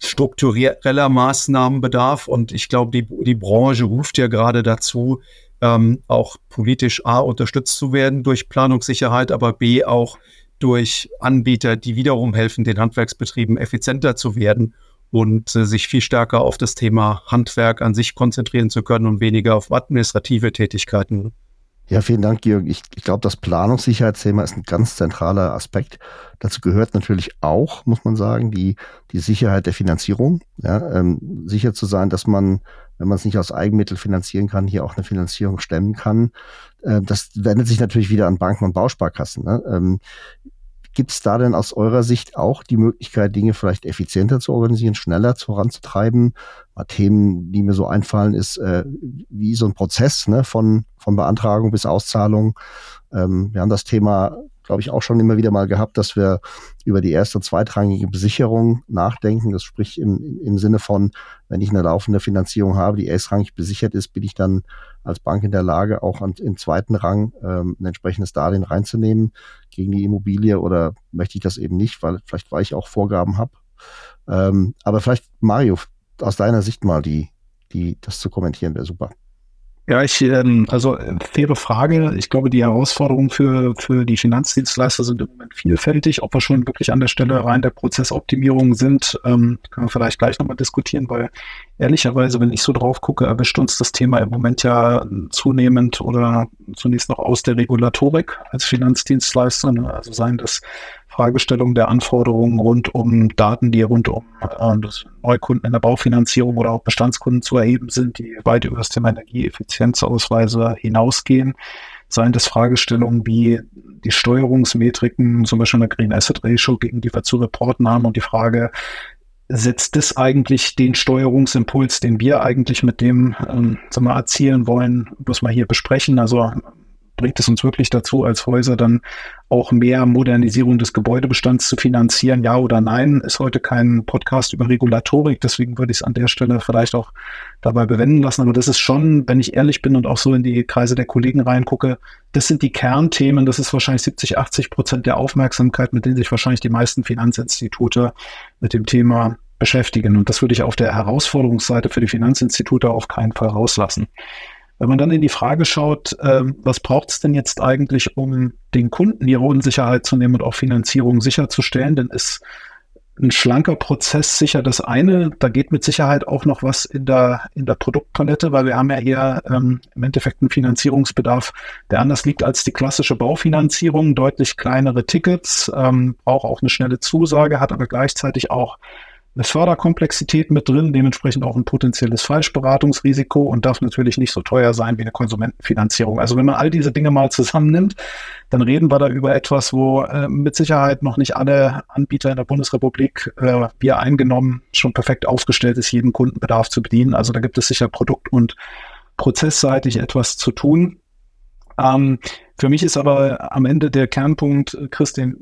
struktureller Maßnahmen bedarf. Und ich glaube, die, die Branche ruft ja gerade dazu, ähm, auch politisch A unterstützt zu werden durch Planungssicherheit, aber B auch durch Anbieter, die wiederum helfen, den Handwerksbetrieben effizienter zu werden und äh, sich viel stärker auf das Thema Handwerk an sich konzentrieren zu können und weniger auf administrative Tätigkeiten. Ja, vielen Dank, Georg. Ich, ich glaube, das Planungssicherheitsthema ist ein ganz zentraler Aspekt. Dazu gehört natürlich auch, muss man sagen, die, die Sicherheit der Finanzierung. Ja, ähm, sicher zu sein, dass man, wenn man es nicht aus Eigenmitteln finanzieren kann, hier auch eine Finanzierung stemmen kann. Äh, das wendet sich natürlich wieder an Banken und Bausparkassen. Ne? Ähm, Gibt es da denn aus eurer Sicht auch die Möglichkeit, Dinge vielleicht effizienter zu organisieren, schneller voranzutreiben? Mal Themen, die mir so einfallen, ist äh, wie so ein Prozess ne, von, von Beantragung bis Auszahlung. Ähm, wir haben das Thema, glaube ich, auch schon immer wieder mal gehabt, dass wir über die erste zweitrangige Besicherung nachdenken. Das spricht im, im Sinne von, wenn ich eine laufende Finanzierung habe, die erstrangig besichert ist, bin ich dann als Bank in der Lage, auch an, im zweiten Rang ähm, ein entsprechendes Darlehen reinzunehmen gegen die Immobilie oder möchte ich das eben nicht, weil vielleicht weil ich auch Vorgaben habe. Ähm, aber vielleicht, Mario, aus deiner Sicht mal die, die, das zu kommentieren wäre super. Ja, ich, ähm, also äh, faire Frage. Ich glaube, die Herausforderungen für, für die Finanzdienstleister sind im Moment vielfältig. Ob wir schon wirklich an der Stelle rein der Prozessoptimierung sind, ähm, können wir vielleicht gleich nochmal diskutieren, weil ehrlicherweise, wenn ich so drauf gucke, erwischt uns das Thema im Moment ja zunehmend oder zunächst noch aus der Regulatorik als Finanzdienstleister. Ne? Also seien das Fragestellung der Anforderungen rund um Daten, die rund um äh, Neukunden in der Baufinanzierung oder auch Bestandskunden zu erheben sind, die weit über das Thema Energieeffizienzausweise hinausgehen. Seien das Fragestellungen wie die Steuerungsmetriken, zum Beispiel der Green Asset Ratio, gegen die wir zu reporten haben und die Frage, setzt das eigentlich den Steuerungsimpuls, den wir eigentlich mit dem ähm, erzielen wollen, was wir hier besprechen. Also bringt es uns wirklich dazu, als Häuser dann auch mehr Modernisierung des Gebäudebestands zu finanzieren? Ja oder nein? Ist heute kein Podcast über Regulatorik, deswegen würde ich es an der Stelle vielleicht auch dabei bewenden lassen. Aber das ist schon, wenn ich ehrlich bin und auch so in die Kreise der Kollegen reingucke, das sind die Kernthemen. Das ist wahrscheinlich 70, 80 Prozent der Aufmerksamkeit, mit denen sich wahrscheinlich die meisten Finanzinstitute mit dem Thema beschäftigen. Und das würde ich auf der Herausforderungsseite für die Finanzinstitute auf keinen Fall rauslassen. Wenn man dann in die Frage schaut, äh, was braucht es denn jetzt eigentlich, um den Kunden ihre Unsicherheit zu nehmen und auch Finanzierung sicherzustellen, dann ist ein schlanker Prozess sicher das eine. Da geht mit Sicherheit auch noch was in der, in der Produktpalette, weil wir haben ja hier ähm, im Endeffekt einen Finanzierungsbedarf, der anders liegt als die klassische Baufinanzierung. Deutlich kleinere Tickets, ähm, braucht auch eine schnelle Zusage, hat aber gleichzeitig auch eine Förderkomplexität mit drin, dementsprechend auch ein potenzielles Falschberatungsrisiko und darf natürlich nicht so teuer sein wie eine Konsumentenfinanzierung. Also wenn man all diese Dinge mal zusammennimmt, dann reden wir da über etwas, wo äh, mit Sicherheit noch nicht alle Anbieter in der Bundesrepublik, äh, wir eingenommen, schon perfekt aufgestellt ist, jeden Kundenbedarf zu bedienen. Also da gibt es sicher produkt- und prozessseitig etwas zu tun. Ähm, für mich ist aber am Ende der Kernpunkt, Christian,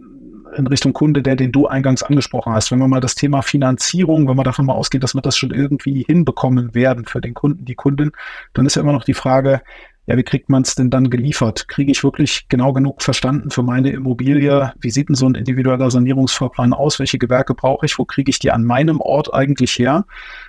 in Richtung Kunde, der den du eingangs angesprochen hast. Wenn wir mal das Thema Finanzierung, wenn wir davon mal ausgehen, dass wir das schon irgendwie hinbekommen werden für den Kunden, die Kundin, dann ist ja immer noch die Frage, ja, wie kriegt man es denn dann geliefert? Kriege ich wirklich genau genug verstanden für meine Immobilie? Wie sieht denn so ein individueller Sanierungsfahrplan aus? Welche Gewerke brauche ich? Wo kriege ich die an meinem Ort eigentlich her?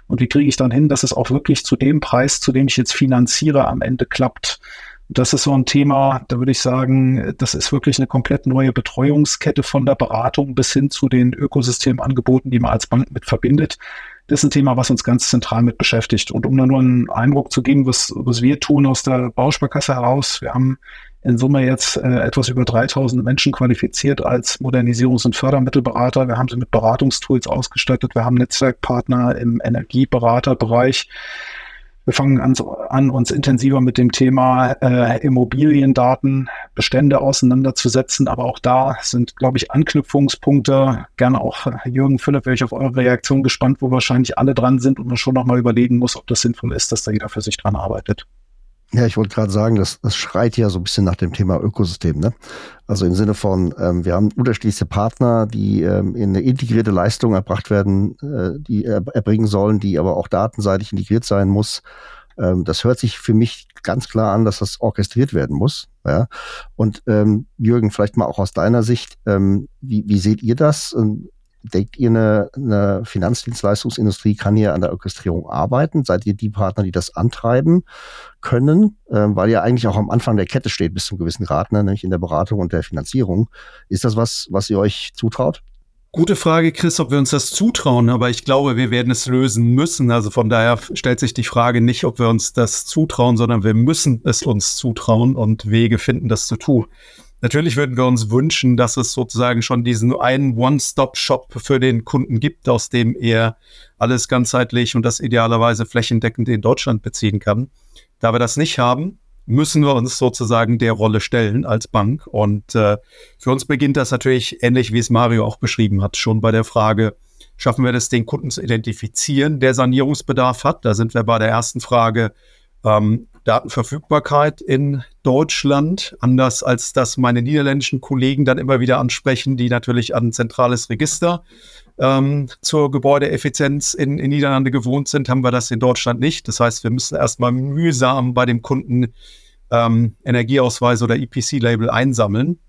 Und wie kriege ich dann hin, dass es auch wirklich zu dem Preis, zu dem ich jetzt finanziere, am Ende klappt? Das ist so ein Thema, da würde ich sagen, das ist wirklich eine komplett neue Betreuungskette von der Beratung bis hin zu den Ökosystemangeboten, die man als Bank mit verbindet. Das ist ein Thema, was uns ganz zentral mit beschäftigt. Und um da nur einen Eindruck zu geben, was, was wir tun aus der Bausparkasse heraus, wir haben in Summe jetzt äh, etwas über 3000 Menschen qualifiziert als Modernisierungs- und Fördermittelberater. Wir haben sie mit Beratungstools ausgestattet. Wir haben Netzwerkpartner im Energieberaterbereich. Wir fangen an, an, uns intensiver mit dem Thema äh, Immobiliendatenbestände auseinanderzusetzen. Aber auch da sind, glaube ich, Anknüpfungspunkte. Gerne auch äh, Jürgen Philipp, wäre ich auf eure Reaktion gespannt, wo wahrscheinlich alle dran sind und man schon nochmal überlegen muss, ob das sinnvoll ist, dass da jeder für sich dran arbeitet. Ja, ich wollte gerade sagen, das, das schreit ja so ein bisschen nach dem Thema Ökosystem. Ne? Also im Sinne von, ähm, wir haben unterschiedliche Partner, die ähm, in eine integrierte Leistung erbracht werden, äh, die er, erbringen sollen, die aber auch datenseitig integriert sein muss. Ähm, das hört sich für mich ganz klar an, dass das orchestriert werden muss. Ja? Und ähm, Jürgen, vielleicht mal auch aus deiner Sicht, ähm, wie, wie seht ihr das? Und Denkt ihr, eine, eine Finanzdienstleistungsindustrie kann hier an der Orchestrierung arbeiten? Seid ihr die Partner, die das antreiben können? Ähm, weil ihr eigentlich auch am Anfang der Kette steht bis zum gewissen Grad, ne? nämlich in der Beratung und der Finanzierung. Ist das was, was ihr euch zutraut? Gute Frage, Chris, ob wir uns das zutrauen, aber ich glaube, wir werden es lösen müssen. Also von daher stellt sich die Frage nicht, ob wir uns das zutrauen, sondern wir müssen es uns zutrauen und Wege finden, das zu tun. Natürlich würden wir uns wünschen, dass es sozusagen schon diesen einen One-Stop-Shop für den Kunden gibt, aus dem er alles ganzheitlich und das idealerweise flächendeckend in Deutschland beziehen kann. Da wir das nicht haben, müssen wir uns sozusagen der Rolle stellen als Bank. Und äh, für uns beginnt das natürlich ähnlich, wie es Mario auch beschrieben hat, schon bei der Frage, schaffen wir das, den Kunden zu identifizieren, der Sanierungsbedarf hat. Da sind wir bei der ersten Frage, ähm, Datenverfügbarkeit in Deutschland, anders als das meine niederländischen Kollegen dann immer wieder ansprechen, die natürlich an ein zentrales Register ähm, zur Gebäudeeffizienz in, in Niederlande gewohnt sind, haben wir das in Deutschland nicht. Das heißt, wir müssen erstmal mühsam bei dem Kunden ähm, Energieausweis oder EPC-Label einsammeln.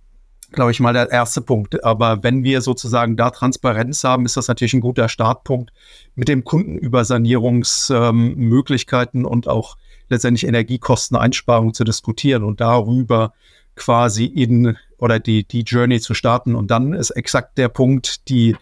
Glaube ich mal der erste Punkt. Aber wenn wir sozusagen da Transparenz haben, ist das natürlich ein guter Startpunkt, mit dem Kunden über Sanierungsmöglichkeiten ähm, und auch letztendlich Energiekosteneinsparung zu diskutieren und darüber quasi in oder die, die Journey zu starten. Und dann ist exakt der Punkt, die,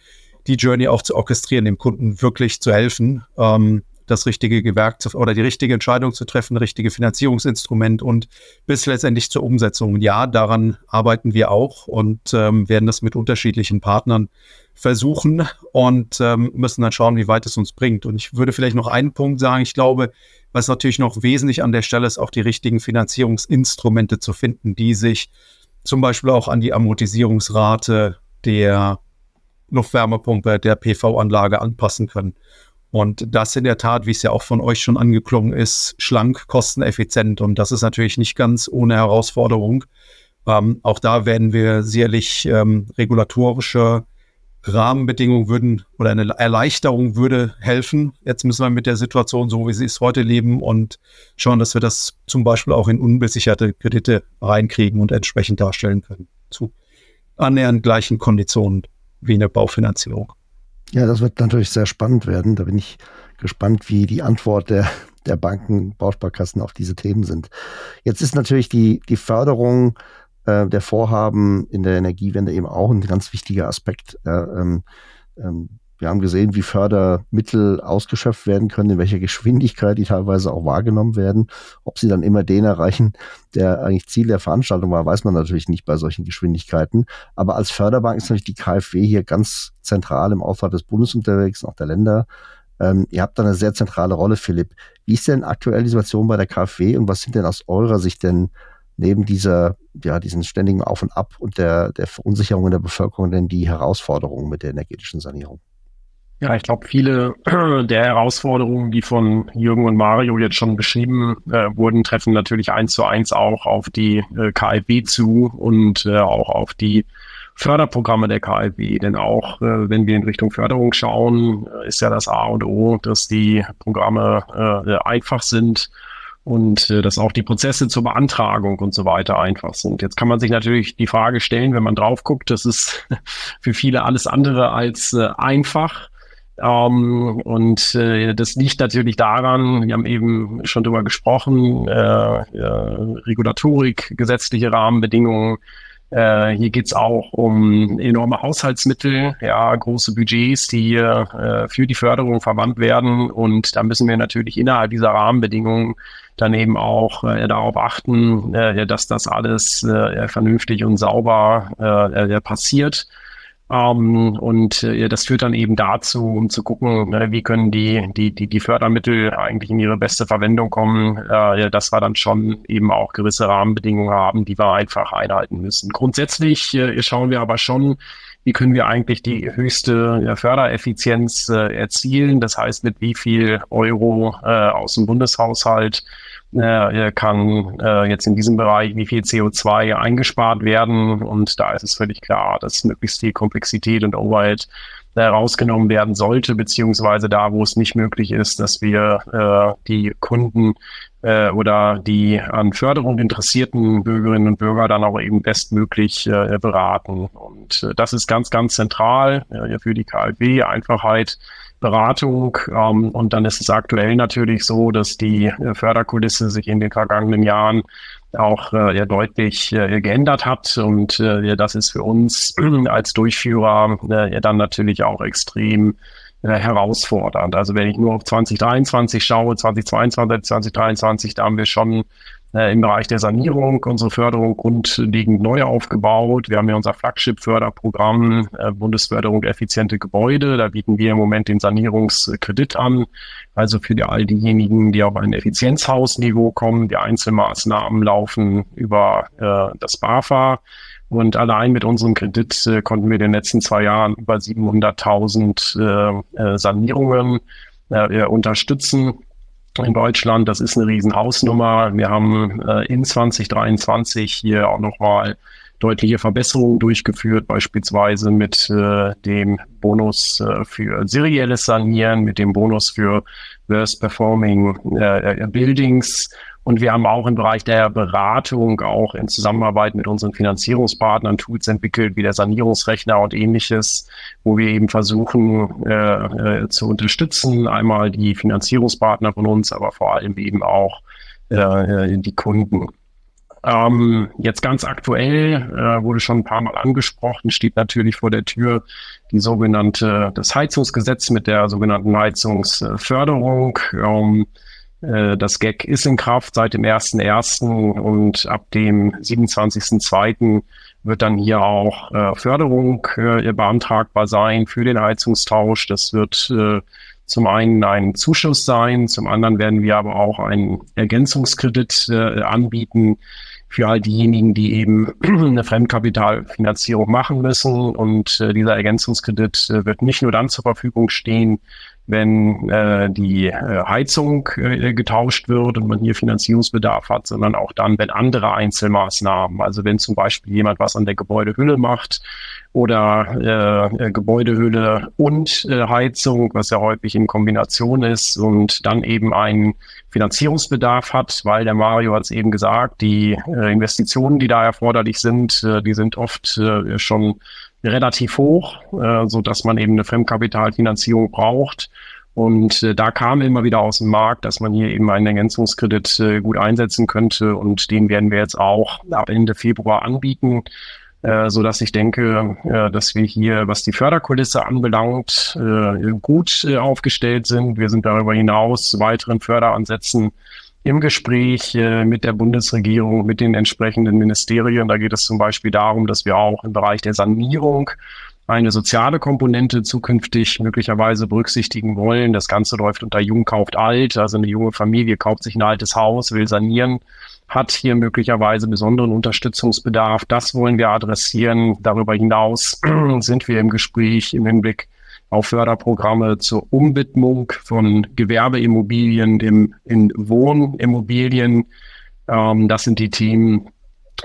die Journey auch zu orchestrieren, dem Kunden wirklich zu helfen, ähm, das richtige Gewerk zu, oder die richtige Entscheidung zu treffen, richtige Finanzierungsinstrument und bis letztendlich zur Umsetzung. Ja, daran arbeiten wir auch und ähm, werden das mit unterschiedlichen Partnern versuchen und ähm, müssen dann schauen, wie weit es uns bringt. Und ich würde vielleicht noch einen Punkt sagen. Ich glaube, was natürlich noch wesentlich an der Stelle ist, auch die richtigen Finanzierungsinstrumente zu finden, die sich zum Beispiel auch an die Amortisierungsrate der Luftwärmepumpe, der PV-Anlage anpassen können. Und das in der Tat, wie es ja auch von euch schon angeklungen ist, schlank, kosteneffizient. Und das ist natürlich nicht ganz ohne Herausforderung. Ähm, auch da werden wir sicherlich ähm, regulatorische Rahmenbedingungen würden oder eine Erleichterung würde helfen. Jetzt müssen wir mit der Situation, so wie sie es heute leben, und schauen, dass wir das zum Beispiel auch in unbesicherte Kredite reinkriegen und entsprechend darstellen können. Zu annähernd gleichen Konditionen wie eine Baufinanzierung. Ja, das wird natürlich sehr spannend werden. Da bin ich gespannt, wie die Antwort der, der Banken, Bausparkassen auf diese Themen sind. Jetzt ist natürlich die, die Förderung äh, der Vorhaben in der Energiewende eben auch ein ganz wichtiger Aspekt. Äh, ähm, ähm, wir haben gesehen, wie Fördermittel ausgeschöpft werden können, in welcher Geschwindigkeit die teilweise auch wahrgenommen werden. Ob sie dann immer den erreichen, der eigentlich Ziel der Veranstaltung war, weiß man natürlich nicht bei solchen Geschwindigkeiten. Aber als Förderbank ist natürlich die KfW hier ganz zentral im Auftrag des Bundes unterwegs auch der Länder. Ähm, ihr habt da eine sehr zentrale Rolle, Philipp. Wie ist denn aktuell die Situation bei der KfW und was sind denn aus eurer Sicht denn neben dieser, ja, diesen ständigen Auf und Ab und der, der Verunsicherung in der Bevölkerung denn die Herausforderungen mit der energetischen Sanierung? Ja, ich glaube, viele der Herausforderungen, die von Jürgen und Mario jetzt schon beschrieben äh, wurden, treffen natürlich eins zu eins auch auf die äh, KfW zu und äh, auch auf die Förderprogramme der KfW. Denn auch äh, wenn wir in Richtung Förderung schauen, äh, ist ja das A und O, dass die Programme äh, einfach sind und äh, dass auch die Prozesse zur Beantragung und so weiter einfach sind. Jetzt kann man sich natürlich die Frage stellen, wenn man drauf guckt, das ist für viele alles andere als äh, einfach. Ähm, und äh, das liegt natürlich daran, wir haben eben schon drüber gesprochen, äh, äh, Regulatorik, gesetzliche Rahmenbedingungen. Äh, hier geht's auch um enorme Haushaltsmittel, ja, große Budgets, die hier äh, für die Förderung verwandt werden. Und da müssen wir natürlich innerhalb dieser Rahmenbedingungen dann eben auch äh, darauf achten, äh, dass das alles äh, vernünftig und sauber äh, passiert. Ähm, und äh, das führt dann eben dazu, um zu gucken, äh, wie können die, die, die, die Fördermittel eigentlich in ihre beste Verwendung kommen, äh, dass wir dann schon eben auch gewisse Rahmenbedingungen haben, die wir einfach einhalten müssen. Grundsätzlich äh, schauen wir aber schon, wie können wir eigentlich die höchste Fördereffizienz äh, erzielen. Das heißt, mit wie viel Euro äh, aus dem Bundeshaushalt äh, kann äh, jetzt in diesem Bereich, wie viel CO2 eingespart werden. Und da ist es völlig klar, dass möglichst viel Komplexität und Overhead äh, rausgenommen werden sollte, beziehungsweise da, wo es nicht möglich ist, dass wir äh, die Kunden äh, oder die an Förderung interessierten Bürgerinnen und Bürger dann auch eben bestmöglich äh, beraten. Und äh, das ist ganz, ganz zentral äh, für die KfW, Einfachheit Beratung. Ähm, und dann ist es aktuell natürlich so, dass die äh, Förderkulisse sich in den vergangenen Jahren auch äh, ja, deutlich äh, geändert hat. Und äh, das ist für uns als Durchführer äh, dann natürlich auch extrem herausfordernd. Also wenn ich nur auf 2023 schaue, 2022, 2023, da haben wir schon äh, im Bereich der Sanierung unsere Förderung grundlegend neu aufgebaut. Wir haben ja unser Flagship-Förderprogramm äh, Bundesförderung effiziente Gebäude. Da bieten wir im Moment den Sanierungskredit an. Also für die, all diejenigen, die auf ein Effizienzhausniveau kommen. Die Einzelmaßnahmen laufen über äh, das BAFA. Und allein mit unserem Kredit äh, konnten wir in den letzten zwei Jahren über 700.000 äh, äh, Sanierungen äh, unterstützen in Deutschland. Das ist eine Riesenhausnummer. Wir haben äh, in 2023 hier auch nochmal deutliche Verbesserungen durchgeführt, beispielsweise mit äh, dem Bonus äh, für serielles Sanieren, mit dem Bonus für Worst Performing äh, Buildings und wir haben auch im Bereich der Beratung, auch in Zusammenarbeit mit unseren Finanzierungspartnern Tools entwickelt, wie der Sanierungsrechner und ähnliches, wo wir eben versuchen äh, äh, zu unterstützen. Einmal die Finanzierungspartner von uns, aber vor allem eben auch äh, die Kunden. Ähm, jetzt ganz aktuell, äh, wurde schon ein paar Mal angesprochen, steht natürlich vor der Tür die sogenannte, das Heizungsgesetz mit der sogenannten Heizungsförderung. Ähm, äh, das GEC ist in Kraft seit dem 1.1. und ab dem 27.2. wird dann hier auch äh, Förderung äh, beantragbar sein für den Heizungstausch. Das wird äh, zum einen ein Zuschuss sein, zum anderen werden wir aber auch einen Ergänzungskredit äh, anbieten für all diejenigen, die eben eine Fremdkapitalfinanzierung machen müssen. Und äh, dieser Ergänzungskredit äh, wird nicht nur dann zur Verfügung stehen, wenn äh, die äh, Heizung äh, getauscht wird und man hier Finanzierungsbedarf hat, sondern auch dann, wenn andere Einzelmaßnahmen, also wenn zum Beispiel jemand was an der Gebäudehülle macht oder äh, äh, Gebäudehülle und äh, Heizung, was ja häufig in Kombination ist und dann eben einen Finanzierungsbedarf hat, weil der Mario hat es eben gesagt, die äh, Investitionen, die da erforderlich sind, äh, die sind oft äh, schon relativ hoch, äh, so dass man eben eine Fremdkapitalfinanzierung braucht. Und äh, da kam immer wieder aus dem Markt, dass man hier eben einen Ergänzungskredit äh, gut einsetzen könnte. Und den werden wir jetzt auch ab Ende Februar anbieten, so dass ich denke, dass wir hier, was die Förderkulisse anbelangt, gut aufgestellt sind. Wir sind darüber hinaus weiteren Förderansätzen im Gespräch äh, mit der Bundesregierung, mit den entsprechenden Ministerien. Da geht es zum Beispiel darum, dass wir auch im Bereich der Sanierung eine soziale Komponente zukünftig möglicherweise berücksichtigen wollen. Das Ganze läuft unter Jung kauft alt, also eine junge Familie kauft sich ein altes Haus, will sanieren, hat hier möglicherweise besonderen Unterstützungsbedarf. Das wollen wir adressieren. Darüber hinaus sind wir im Gespräch im Hinblick auf Förderprogramme zur Umwidmung von Gewerbeimmobilien im, in Wohnimmobilien. Ähm, das sind die Themen,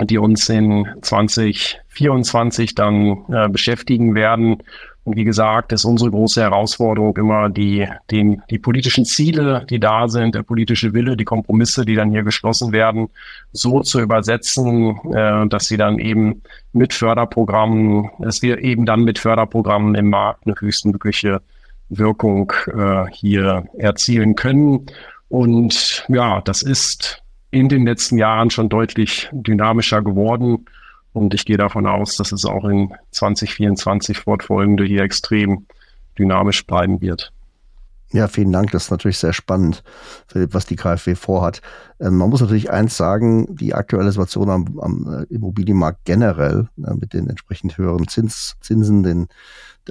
die uns in 2024 dann äh, beschäftigen werden. Und wie gesagt, ist unsere große Herausforderung immer die, den, die politischen Ziele, die da sind, der politische Wille, die Kompromisse, die dann hier geschlossen werden, so zu übersetzen, äh, dass sie dann eben mit Förderprogrammen, dass wir eben dann mit Förderprogrammen im Markt eine höchstmögliche Wirkung äh, hier erzielen können. Und ja, das ist in den letzten Jahren schon deutlich dynamischer geworden. Und ich gehe davon aus, dass es auch in 2024 fortfolgende hier extrem dynamisch bleiben wird. Ja, vielen Dank. Das ist natürlich sehr spannend, was die KfW vorhat. Ähm, man muss natürlich eins sagen, die aktuelle Situation am, am äh, Immobilienmarkt generell äh, mit den entsprechend höheren Zins, Zinsen, den,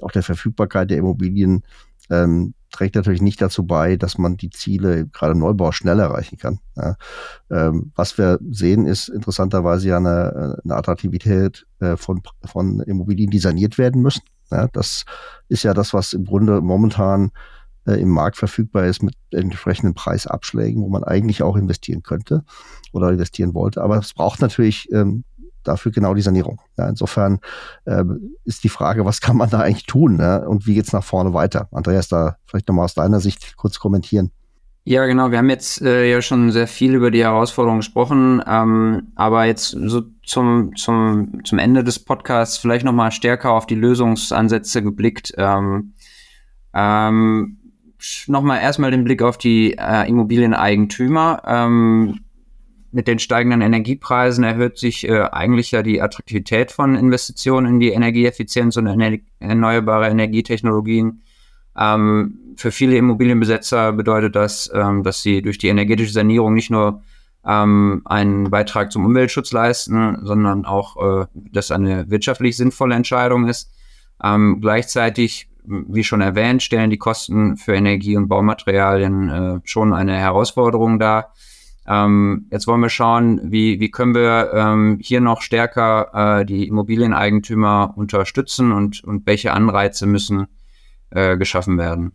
auch der Verfügbarkeit der Immobilien, ähm, trägt natürlich nicht dazu bei, dass man die Ziele gerade im Neubau schnell erreichen kann. Ja. Ähm, was wir sehen, ist interessanterweise ja eine, eine Attraktivität äh, von, von Immobilien, die saniert werden müssen. Ja. Das ist ja das, was im Grunde momentan äh, im Markt verfügbar ist mit entsprechenden Preisabschlägen, wo man eigentlich auch investieren könnte oder investieren wollte. Aber es braucht natürlich ähm, dafür genau die Sanierung. Ja, insofern äh, ist die Frage, was kann man da eigentlich tun ja, und wie geht's nach vorne weiter? Andreas, da vielleicht nochmal aus deiner Sicht kurz kommentieren. Ja, genau. Wir haben jetzt äh, ja schon sehr viel über die Herausforderungen gesprochen, ähm, aber jetzt so zum, zum, zum Ende des Podcasts vielleicht nochmal stärker auf die Lösungsansätze geblickt. Ähm, ähm, nochmal erstmal den Blick auf die äh, Immobilieneigentümer. Ähm, mit den steigenden Energiepreisen erhöht sich äh, eigentlich ja die Attraktivität von Investitionen in die Energieeffizienz und ener erneuerbare Energietechnologien. Ähm, für viele Immobilienbesetzer bedeutet das, ähm, dass sie durch die energetische Sanierung nicht nur ähm, einen Beitrag zum Umweltschutz leisten, sondern auch, äh, dass eine wirtschaftlich sinnvolle Entscheidung ist. Ähm, gleichzeitig, wie schon erwähnt, stellen die Kosten für Energie und Baumaterialien äh, schon eine Herausforderung dar. Ähm, jetzt wollen wir schauen, wie, wie können wir ähm, hier noch stärker äh, die Immobilieneigentümer unterstützen und, und welche Anreize müssen äh, geschaffen werden.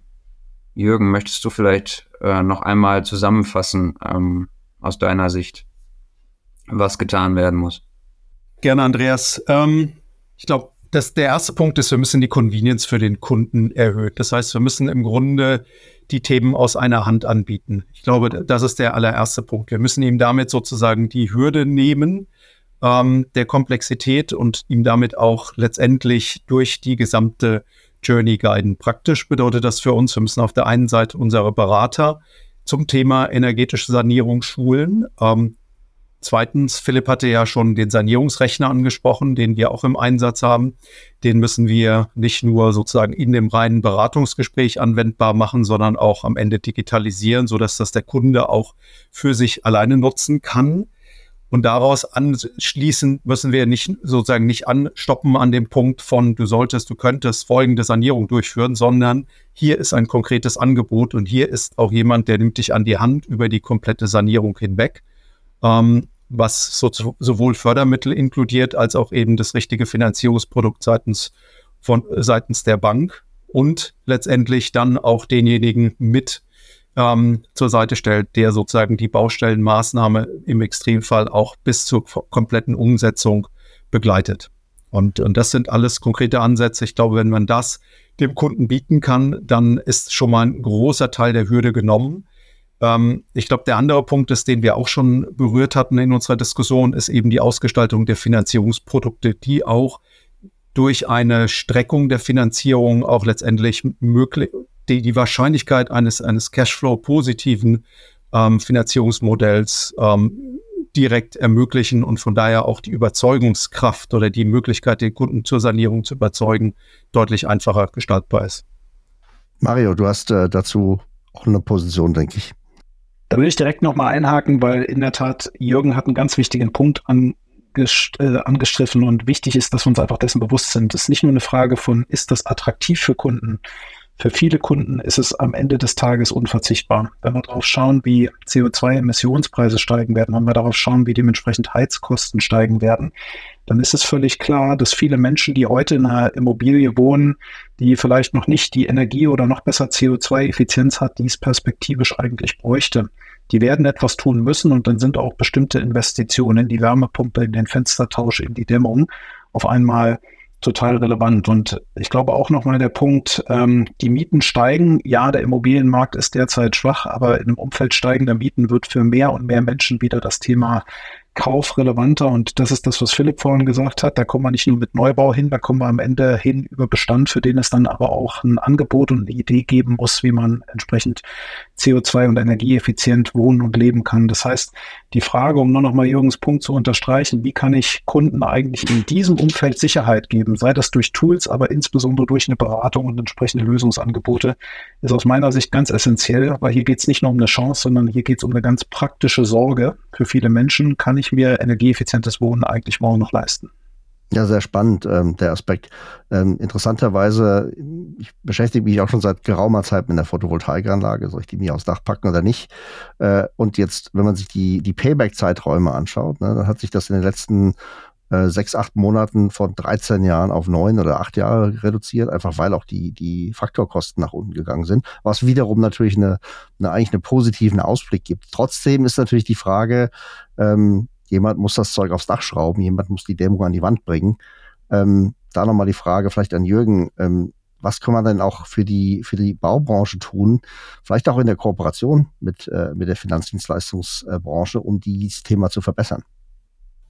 Jürgen, möchtest du vielleicht äh, noch einmal zusammenfassen ähm, aus deiner Sicht, was getan werden muss? Gerne, Andreas. Ähm, ich glaube, dass der erste Punkt ist, wir müssen die Convenience für den Kunden erhöhen. Das heißt, wir müssen im Grunde die Themen aus einer Hand anbieten. Ich glaube, das ist der allererste Punkt. Wir müssen ihm damit sozusagen die Hürde nehmen ähm, der Komplexität und ihm damit auch letztendlich durch die gesamte Journey guiden. Praktisch bedeutet das für uns, wir müssen auf der einen Seite unsere Berater zum Thema energetische Sanierung schulen. Ähm, Zweitens, Philipp hatte ja schon den Sanierungsrechner angesprochen, den wir auch im Einsatz haben. Den müssen wir nicht nur sozusagen in dem reinen Beratungsgespräch anwendbar machen, sondern auch am Ende digitalisieren, sodass das der Kunde auch für sich alleine nutzen kann. Und daraus anschließend müssen wir nicht sozusagen nicht anstoppen an dem Punkt von du solltest, du könntest folgende Sanierung durchführen, sondern hier ist ein konkretes Angebot und hier ist auch jemand, der nimmt dich an die Hand über die komplette Sanierung hinweg ähm, was so, sowohl Fördermittel inkludiert als auch eben das richtige Finanzierungsprodukt seitens, von, seitens der Bank und letztendlich dann auch denjenigen mit ähm, zur Seite stellt, der sozusagen die Baustellenmaßnahme im Extremfall auch bis zur kompletten Umsetzung begleitet. Und, und das sind alles konkrete Ansätze. Ich glaube, wenn man das dem Kunden bieten kann, dann ist schon mal ein großer Teil der Hürde genommen. Ähm, ich glaube, der andere Punkt ist, den wir auch schon berührt hatten in unserer Diskussion, ist eben die Ausgestaltung der Finanzierungsprodukte, die auch durch eine Streckung der Finanzierung auch letztendlich möglich, die, die Wahrscheinlichkeit eines, eines Cashflow-positiven ähm, Finanzierungsmodells ähm, direkt ermöglichen und von daher auch die Überzeugungskraft oder die Möglichkeit, den Kunden zur Sanierung zu überzeugen, deutlich einfacher gestaltbar ist. Mario, du hast äh, dazu auch eine Position, denke ich. Da will ich direkt nochmal einhaken, weil in der Tat Jürgen hat einen ganz wichtigen Punkt angest äh, angestriffen und wichtig ist, dass wir uns einfach dessen bewusst sind. Es ist nicht nur eine Frage von, ist das attraktiv für Kunden? Für viele Kunden ist es am Ende des Tages unverzichtbar. Wenn wir darauf schauen, wie CO2-Emissionspreise steigen werden, wenn wir darauf schauen, wie dementsprechend Heizkosten steigen werden, dann ist es völlig klar, dass viele Menschen, die heute in einer Immobilie wohnen, die vielleicht noch nicht die Energie oder noch besser CO2-Effizienz hat, die es perspektivisch eigentlich bräuchte, die werden etwas tun müssen und dann sind auch bestimmte Investitionen in die Wärmepumpe, in den Fenstertausch, in die Dämmung auf einmal total relevant. Und ich glaube auch nochmal der Punkt, ähm, die Mieten steigen. Ja, der Immobilienmarkt ist derzeit schwach, aber in einem Umfeld steigender Mieten wird für mehr und mehr Menschen wieder das Thema Kauf relevanter und das ist das, was Philipp vorhin gesagt hat. Da kommen wir nicht nur mit Neubau hin, da kommen wir am Ende hin über Bestand, für den es dann aber auch ein Angebot und eine Idee geben muss, wie man entsprechend CO2 und energieeffizient wohnen und leben kann. Das heißt, die Frage, um nur noch mal Jürgens Punkt zu unterstreichen, wie kann ich Kunden eigentlich in diesem Umfeld Sicherheit geben, sei das durch Tools, aber insbesondere durch eine Beratung und entsprechende Lösungsangebote, ist aus meiner Sicht ganz essentiell, weil hier geht es nicht nur um eine Chance, sondern hier geht es um eine ganz praktische Sorge für viele Menschen. Kann ich mir energieeffizientes Wohnen eigentlich morgen noch leisten? Ja, sehr spannend, ähm, der Aspekt. Ähm, interessanterweise, ich beschäftige mich auch schon seit geraumer Zeit mit der Photovoltaikanlage, soll ich die mir aufs Dach packen oder nicht? Äh, und jetzt, wenn man sich die, die Payback-Zeiträume anschaut, ne, dann hat sich das in den letzten äh, sechs, acht Monaten von 13 Jahren auf neun oder acht Jahre reduziert, einfach weil auch die, die Faktorkosten nach unten gegangen sind, was wiederum natürlich eine, eine eigentlich einen positiven Ausblick gibt. Trotzdem ist natürlich die Frage, ähm, Jemand muss das Zeug aufs Dach schrauben, jemand muss die Dämmung an die Wand bringen. Ähm, da nochmal die Frage vielleicht an Jürgen. Ähm, was kann man denn auch für die, für die Baubranche tun? Vielleicht auch in der Kooperation mit, äh, mit der Finanzdienstleistungsbranche, um dieses Thema zu verbessern.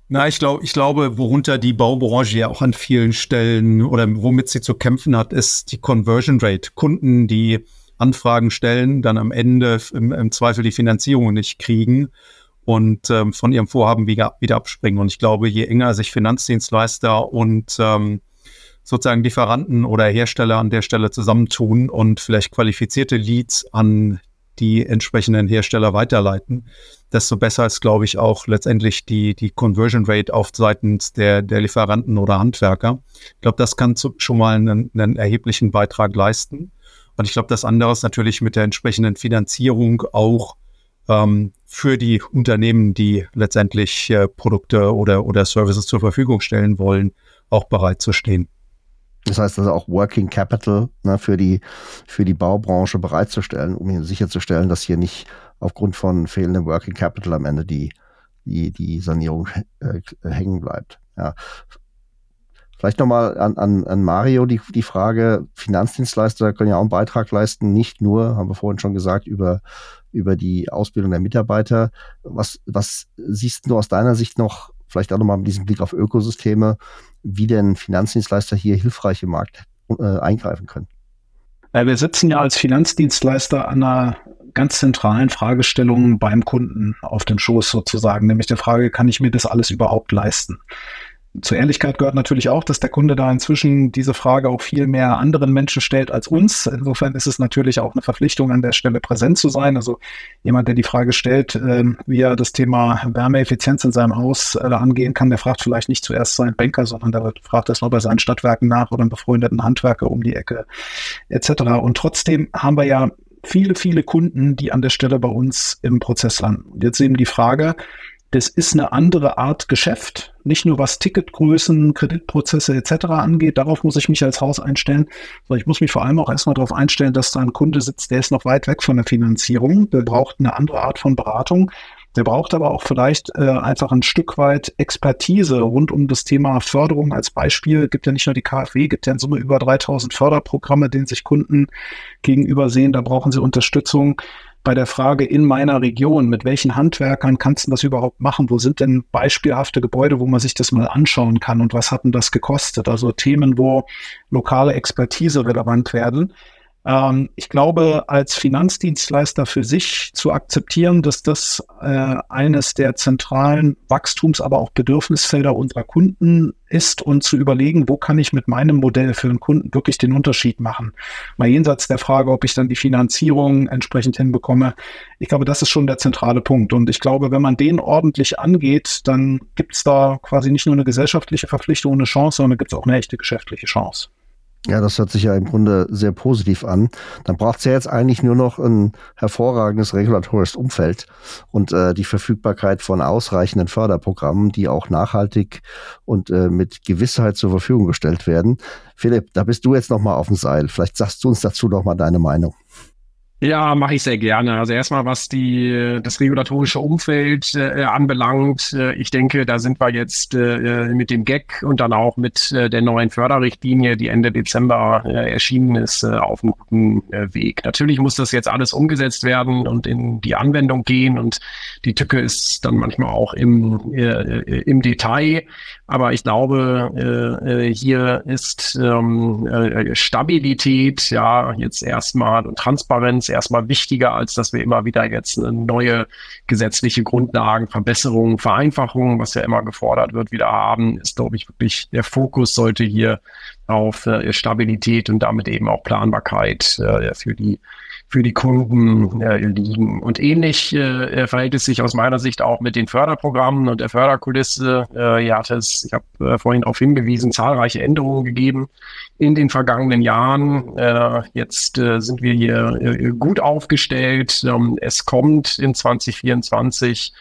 Na, ich glaube, ich glaube, worunter die Baubranche ja auch an vielen Stellen oder womit sie zu kämpfen hat, ist die Conversion Rate. Kunden, die Anfragen stellen, dann am Ende im, im Zweifel die Finanzierung nicht kriegen und ähm, von ihrem Vorhaben wieder, wieder abspringen. Und ich glaube, je enger sich Finanzdienstleister und ähm, sozusagen Lieferanten oder Hersteller an der Stelle zusammentun und vielleicht qualifizierte Leads an die entsprechenden Hersteller weiterleiten, desto besser ist, glaube ich, auch letztendlich die, die Conversion Rate auf seitens der, der Lieferanten oder Handwerker. Ich glaube, das kann zu, schon mal einen, einen erheblichen Beitrag leisten. Und ich glaube, das andere ist natürlich mit der entsprechenden Finanzierung auch ähm, für die Unternehmen, die letztendlich äh, Produkte oder, oder Services zur Verfügung stellen wollen, auch bereit zu stehen. Das heißt also auch Working Capital ne, für, die, für die Baubranche bereitzustellen, um sicherzustellen, dass hier nicht aufgrund von fehlendem Working Capital am Ende die, die, die Sanierung äh, hängen bleibt. Ja. Vielleicht nochmal an, an, an Mario die, die Frage, Finanzdienstleister können ja auch einen Beitrag leisten, nicht nur, haben wir vorhin schon gesagt, über über die Ausbildung der Mitarbeiter. Was, was siehst du aus deiner Sicht noch, vielleicht auch nochmal mit diesem Blick auf Ökosysteme, wie denn Finanzdienstleister hier hilfreich im Markt äh, eingreifen können? Wir sitzen ja als Finanzdienstleister an einer ganz zentralen Fragestellungen beim Kunden auf den Schoß sozusagen, nämlich der Frage, kann ich mir das alles überhaupt leisten? Zur Ehrlichkeit gehört natürlich auch, dass der Kunde da inzwischen diese Frage auch viel mehr anderen Menschen stellt als uns. Insofern ist es natürlich auch eine Verpflichtung, an der Stelle präsent zu sein. Also jemand, der die Frage stellt, äh, wie er das Thema Wärmeeffizienz in seinem Haus äh, angehen kann, der fragt vielleicht nicht zuerst seinen Banker, sondern der fragt erst mal bei seinen Stadtwerken nach oder einen befreundeten Handwerker um die Ecke etc. Und trotzdem haben wir ja viele, viele Kunden, die an der Stelle bei uns im Prozess landen. Jetzt eben die Frage, das ist eine andere Art Geschäft, nicht nur was Ticketgrößen, Kreditprozesse etc. angeht. Darauf muss ich mich als Haus einstellen, sondern ich muss mich vor allem auch erstmal darauf einstellen, dass da ein Kunde sitzt, der ist noch weit weg von der Finanzierung, der braucht eine andere Art von Beratung. Der braucht aber auch vielleicht äh, einfach ein Stück weit Expertise rund um das Thema Förderung. Als Beispiel gibt ja nicht nur die KfW, gibt ja in Summe über 3000 Förderprogramme, denen sich Kunden gegenüber sehen. Da brauchen sie Unterstützung bei der Frage in meiner Region, mit welchen Handwerkern kannst du das überhaupt machen? Wo sind denn beispielhafte Gebäude, wo man sich das mal anschauen kann und was hat denn das gekostet? Also Themen, wo lokale Expertise relevant werden. Ähm, ich glaube, als Finanzdienstleister für sich zu akzeptieren, dass das äh, eines der zentralen Wachstums, aber auch Bedürfnisfelder unserer Kunden ist und zu überlegen, wo kann ich mit meinem Modell für den Kunden wirklich den Unterschied machen. Mal jenseits der Frage, ob ich dann die Finanzierung entsprechend hinbekomme. Ich glaube, das ist schon der zentrale Punkt. Und ich glaube, wenn man den ordentlich angeht, dann gibt es da quasi nicht nur eine gesellschaftliche Verpflichtung eine Chance, sondern gibt es auch eine echte geschäftliche Chance. Ja, das hört sich ja im Grunde sehr positiv an. Dann braucht es ja jetzt eigentlich nur noch ein hervorragendes regulatorisches Umfeld und äh, die Verfügbarkeit von ausreichenden Förderprogrammen, die auch nachhaltig und äh, mit Gewissheit zur Verfügung gestellt werden. Philipp, da bist du jetzt noch mal auf dem Seil. Vielleicht sagst du uns dazu noch mal deine Meinung. Ja, mache ich sehr gerne. Also erstmal, was die das regulatorische Umfeld äh, anbelangt, äh, ich denke, da sind wir jetzt äh, mit dem GEC und dann auch mit äh, der neuen Förderrichtlinie, die Ende Dezember äh, erschienen ist, äh, auf einem guten äh, Weg. Natürlich muss das jetzt alles umgesetzt werden und in die Anwendung gehen und die Tücke ist dann manchmal auch im, äh, im Detail. Aber ich glaube, äh, äh hier ist ähm, äh, Stabilität ja jetzt erstmal und Transparenz ist erstmal wichtiger, als dass wir immer wieder jetzt neue gesetzliche Grundlagen, Verbesserungen, Vereinfachungen, was ja immer gefordert wird, wieder haben, ist, glaube ich, wirklich der Fokus sollte hier auf äh, Stabilität und damit eben auch Planbarkeit äh, für die für die Kunden äh, liegen. Und ähnlich äh, verhält es sich aus meiner Sicht auch mit den Förderprogrammen und der Förderkulisse. Äh, ihr hat es, ich habe äh, vorhin darauf hingewiesen, zahlreiche Änderungen gegeben in den vergangenen Jahren. Äh, jetzt äh, sind wir hier äh, gut aufgestellt. Ähm, es kommt in 2024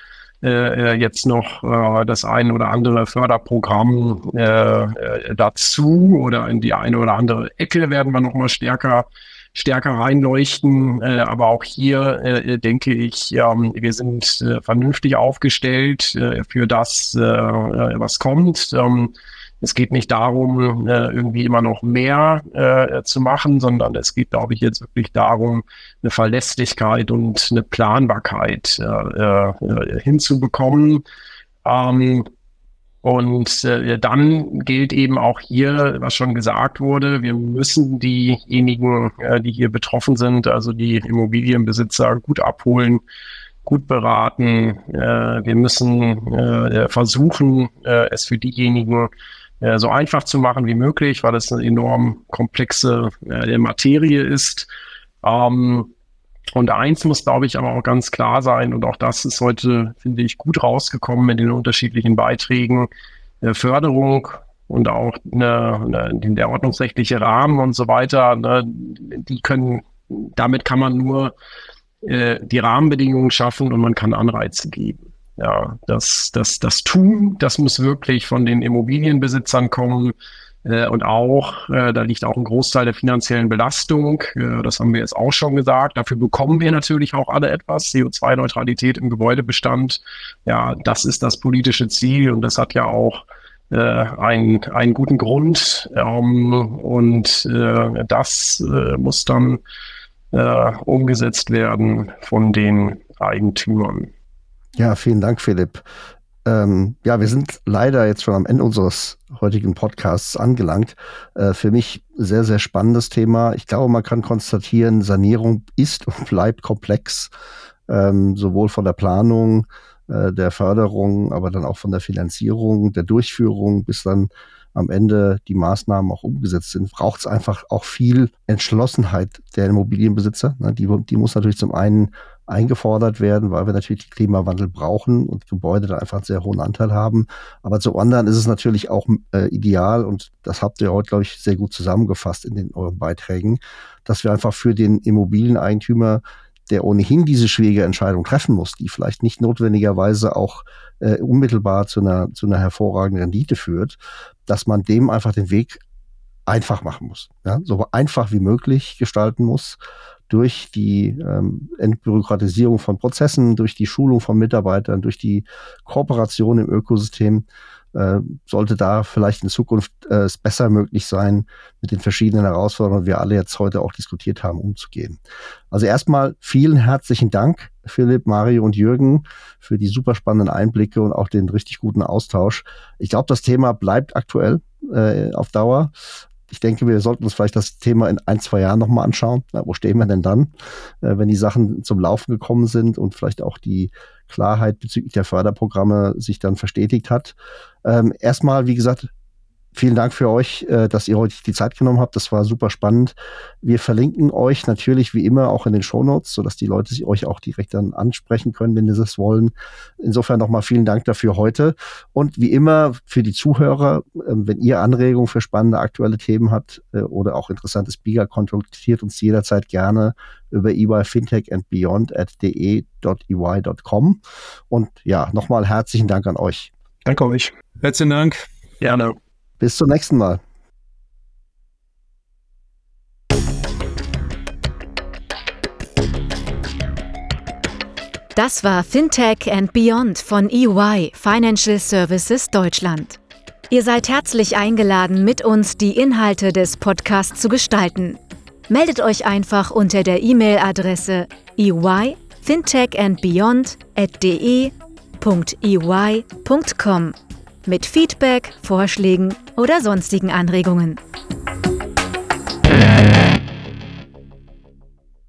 äh, äh, jetzt noch äh, das ein oder andere Förderprogramm äh, äh, dazu oder in die eine oder andere Ecke werden wir noch mal stärker stärker reinleuchten. Äh, aber auch hier äh, denke ich, ähm, wir sind äh, vernünftig aufgestellt äh, für das, äh, äh, was kommt. Ähm, es geht nicht darum, äh, irgendwie immer noch mehr äh, zu machen, sondern es geht, glaube ich, jetzt wirklich darum, eine Verlässlichkeit und eine Planbarkeit äh, hinzubekommen. Ähm, und dann gilt eben auch hier, was schon gesagt wurde, wir müssen diejenigen, die hier betroffen sind, also die Immobilienbesitzer, gut abholen, gut beraten. Wir müssen versuchen, es für diejenigen äh, so einfach zu machen wie möglich, weil es eine enorm komplexe äh, Materie ist. Ähm, und eins muss, glaube ich, aber auch ganz klar sein, und auch das ist heute, finde ich, gut rausgekommen in den unterschiedlichen Beiträgen, äh, Förderung und auch eine, eine, der ordnungsrechtliche Rahmen und so weiter, ne, die können, damit kann man nur äh, die Rahmenbedingungen schaffen und man kann Anreize geben. Ja, das, das, das Tun, das muss wirklich von den Immobilienbesitzern kommen. Äh, und auch, äh, da liegt auch ein Großteil der finanziellen Belastung. Äh, das haben wir jetzt auch schon gesagt. Dafür bekommen wir natürlich auch alle etwas. CO2-Neutralität im Gebäudebestand. Ja, das ist das politische Ziel und das hat ja auch äh, einen, einen guten Grund. Ähm, und äh, das äh, muss dann äh, umgesetzt werden von den Eigentümern. Ja, vielen Dank, Philipp. Ähm, ja, wir sind leider jetzt schon am Ende unseres heutigen Podcasts angelangt. Äh, für mich sehr, sehr spannendes Thema. Ich glaube, man kann konstatieren, Sanierung ist und bleibt komplex, ähm, sowohl von der Planung, äh, der Förderung, aber dann auch von der Finanzierung, der Durchführung bis dann am Ende die Maßnahmen auch umgesetzt sind, braucht es einfach auch viel Entschlossenheit der Immobilienbesitzer. Ne? Die, die muss natürlich zum einen eingefordert werden, weil wir natürlich Klimawandel brauchen und Gebäude da einfach einen sehr hohen Anteil haben. Aber zum anderen ist es natürlich auch äh, ideal, und das habt ihr heute, glaube ich, sehr gut zusammengefasst in den euren Beiträgen, dass wir einfach für den Immobilieneigentümer der ohnehin diese schwierige Entscheidung treffen muss, die vielleicht nicht notwendigerweise auch äh, unmittelbar zu einer, zu einer hervorragenden Rendite führt, dass man dem einfach den Weg einfach machen muss. Ja? So einfach wie möglich gestalten muss durch die ähm, Entbürokratisierung von Prozessen, durch die Schulung von Mitarbeitern, durch die Kooperation im Ökosystem äh, sollte da vielleicht in Zukunft äh, es besser möglich sein, mit den verschiedenen Herausforderungen, die wir alle jetzt heute auch diskutiert haben, umzugehen. Also erstmal vielen herzlichen Dank, Philipp, Mario und Jürgen, für die super spannenden Einblicke und auch den richtig guten Austausch. Ich glaube, das Thema bleibt aktuell äh, auf Dauer ich denke, wir sollten uns vielleicht das Thema in ein, zwei Jahren nochmal anschauen. Na, wo stehen wir denn dann, äh, wenn die Sachen zum Laufen gekommen sind und vielleicht auch die Klarheit bezüglich der Förderprogramme sich dann verstetigt hat. Ähm, erstmal, wie gesagt, Vielen Dank für euch, äh, dass ihr heute die Zeit genommen habt. Das war super spannend. Wir verlinken euch natürlich wie immer auch in den Show Notes, sodass die Leute sich euch auch direkt dann ansprechen können, wenn sie das wollen. Insofern nochmal vielen Dank dafür heute. Und wie immer für die Zuhörer, ähm, wenn ihr Anregungen für spannende aktuelle Themen habt äh, oder auch interessante Speaker, kontaktiert uns jederzeit gerne über EY Fintech and Beyond at de.ey.com. Und ja, nochmal herzlichen Dank an euch. Danke euch. Herzlichen Dank. Gerne. Bis zum nächsten Mal. Das war Fintech and Beyond von EY Financial Services Deutschland. Ihr seid herzlich eingeladen, mit uns die Inhalte des Podcasts zu gestalten. Meldet euch einfach unter der E-Mail-Adresse eyfintechandbeyond.de.ey.com mit Feedback, Vorschlägen oder sonstigen Anregungen.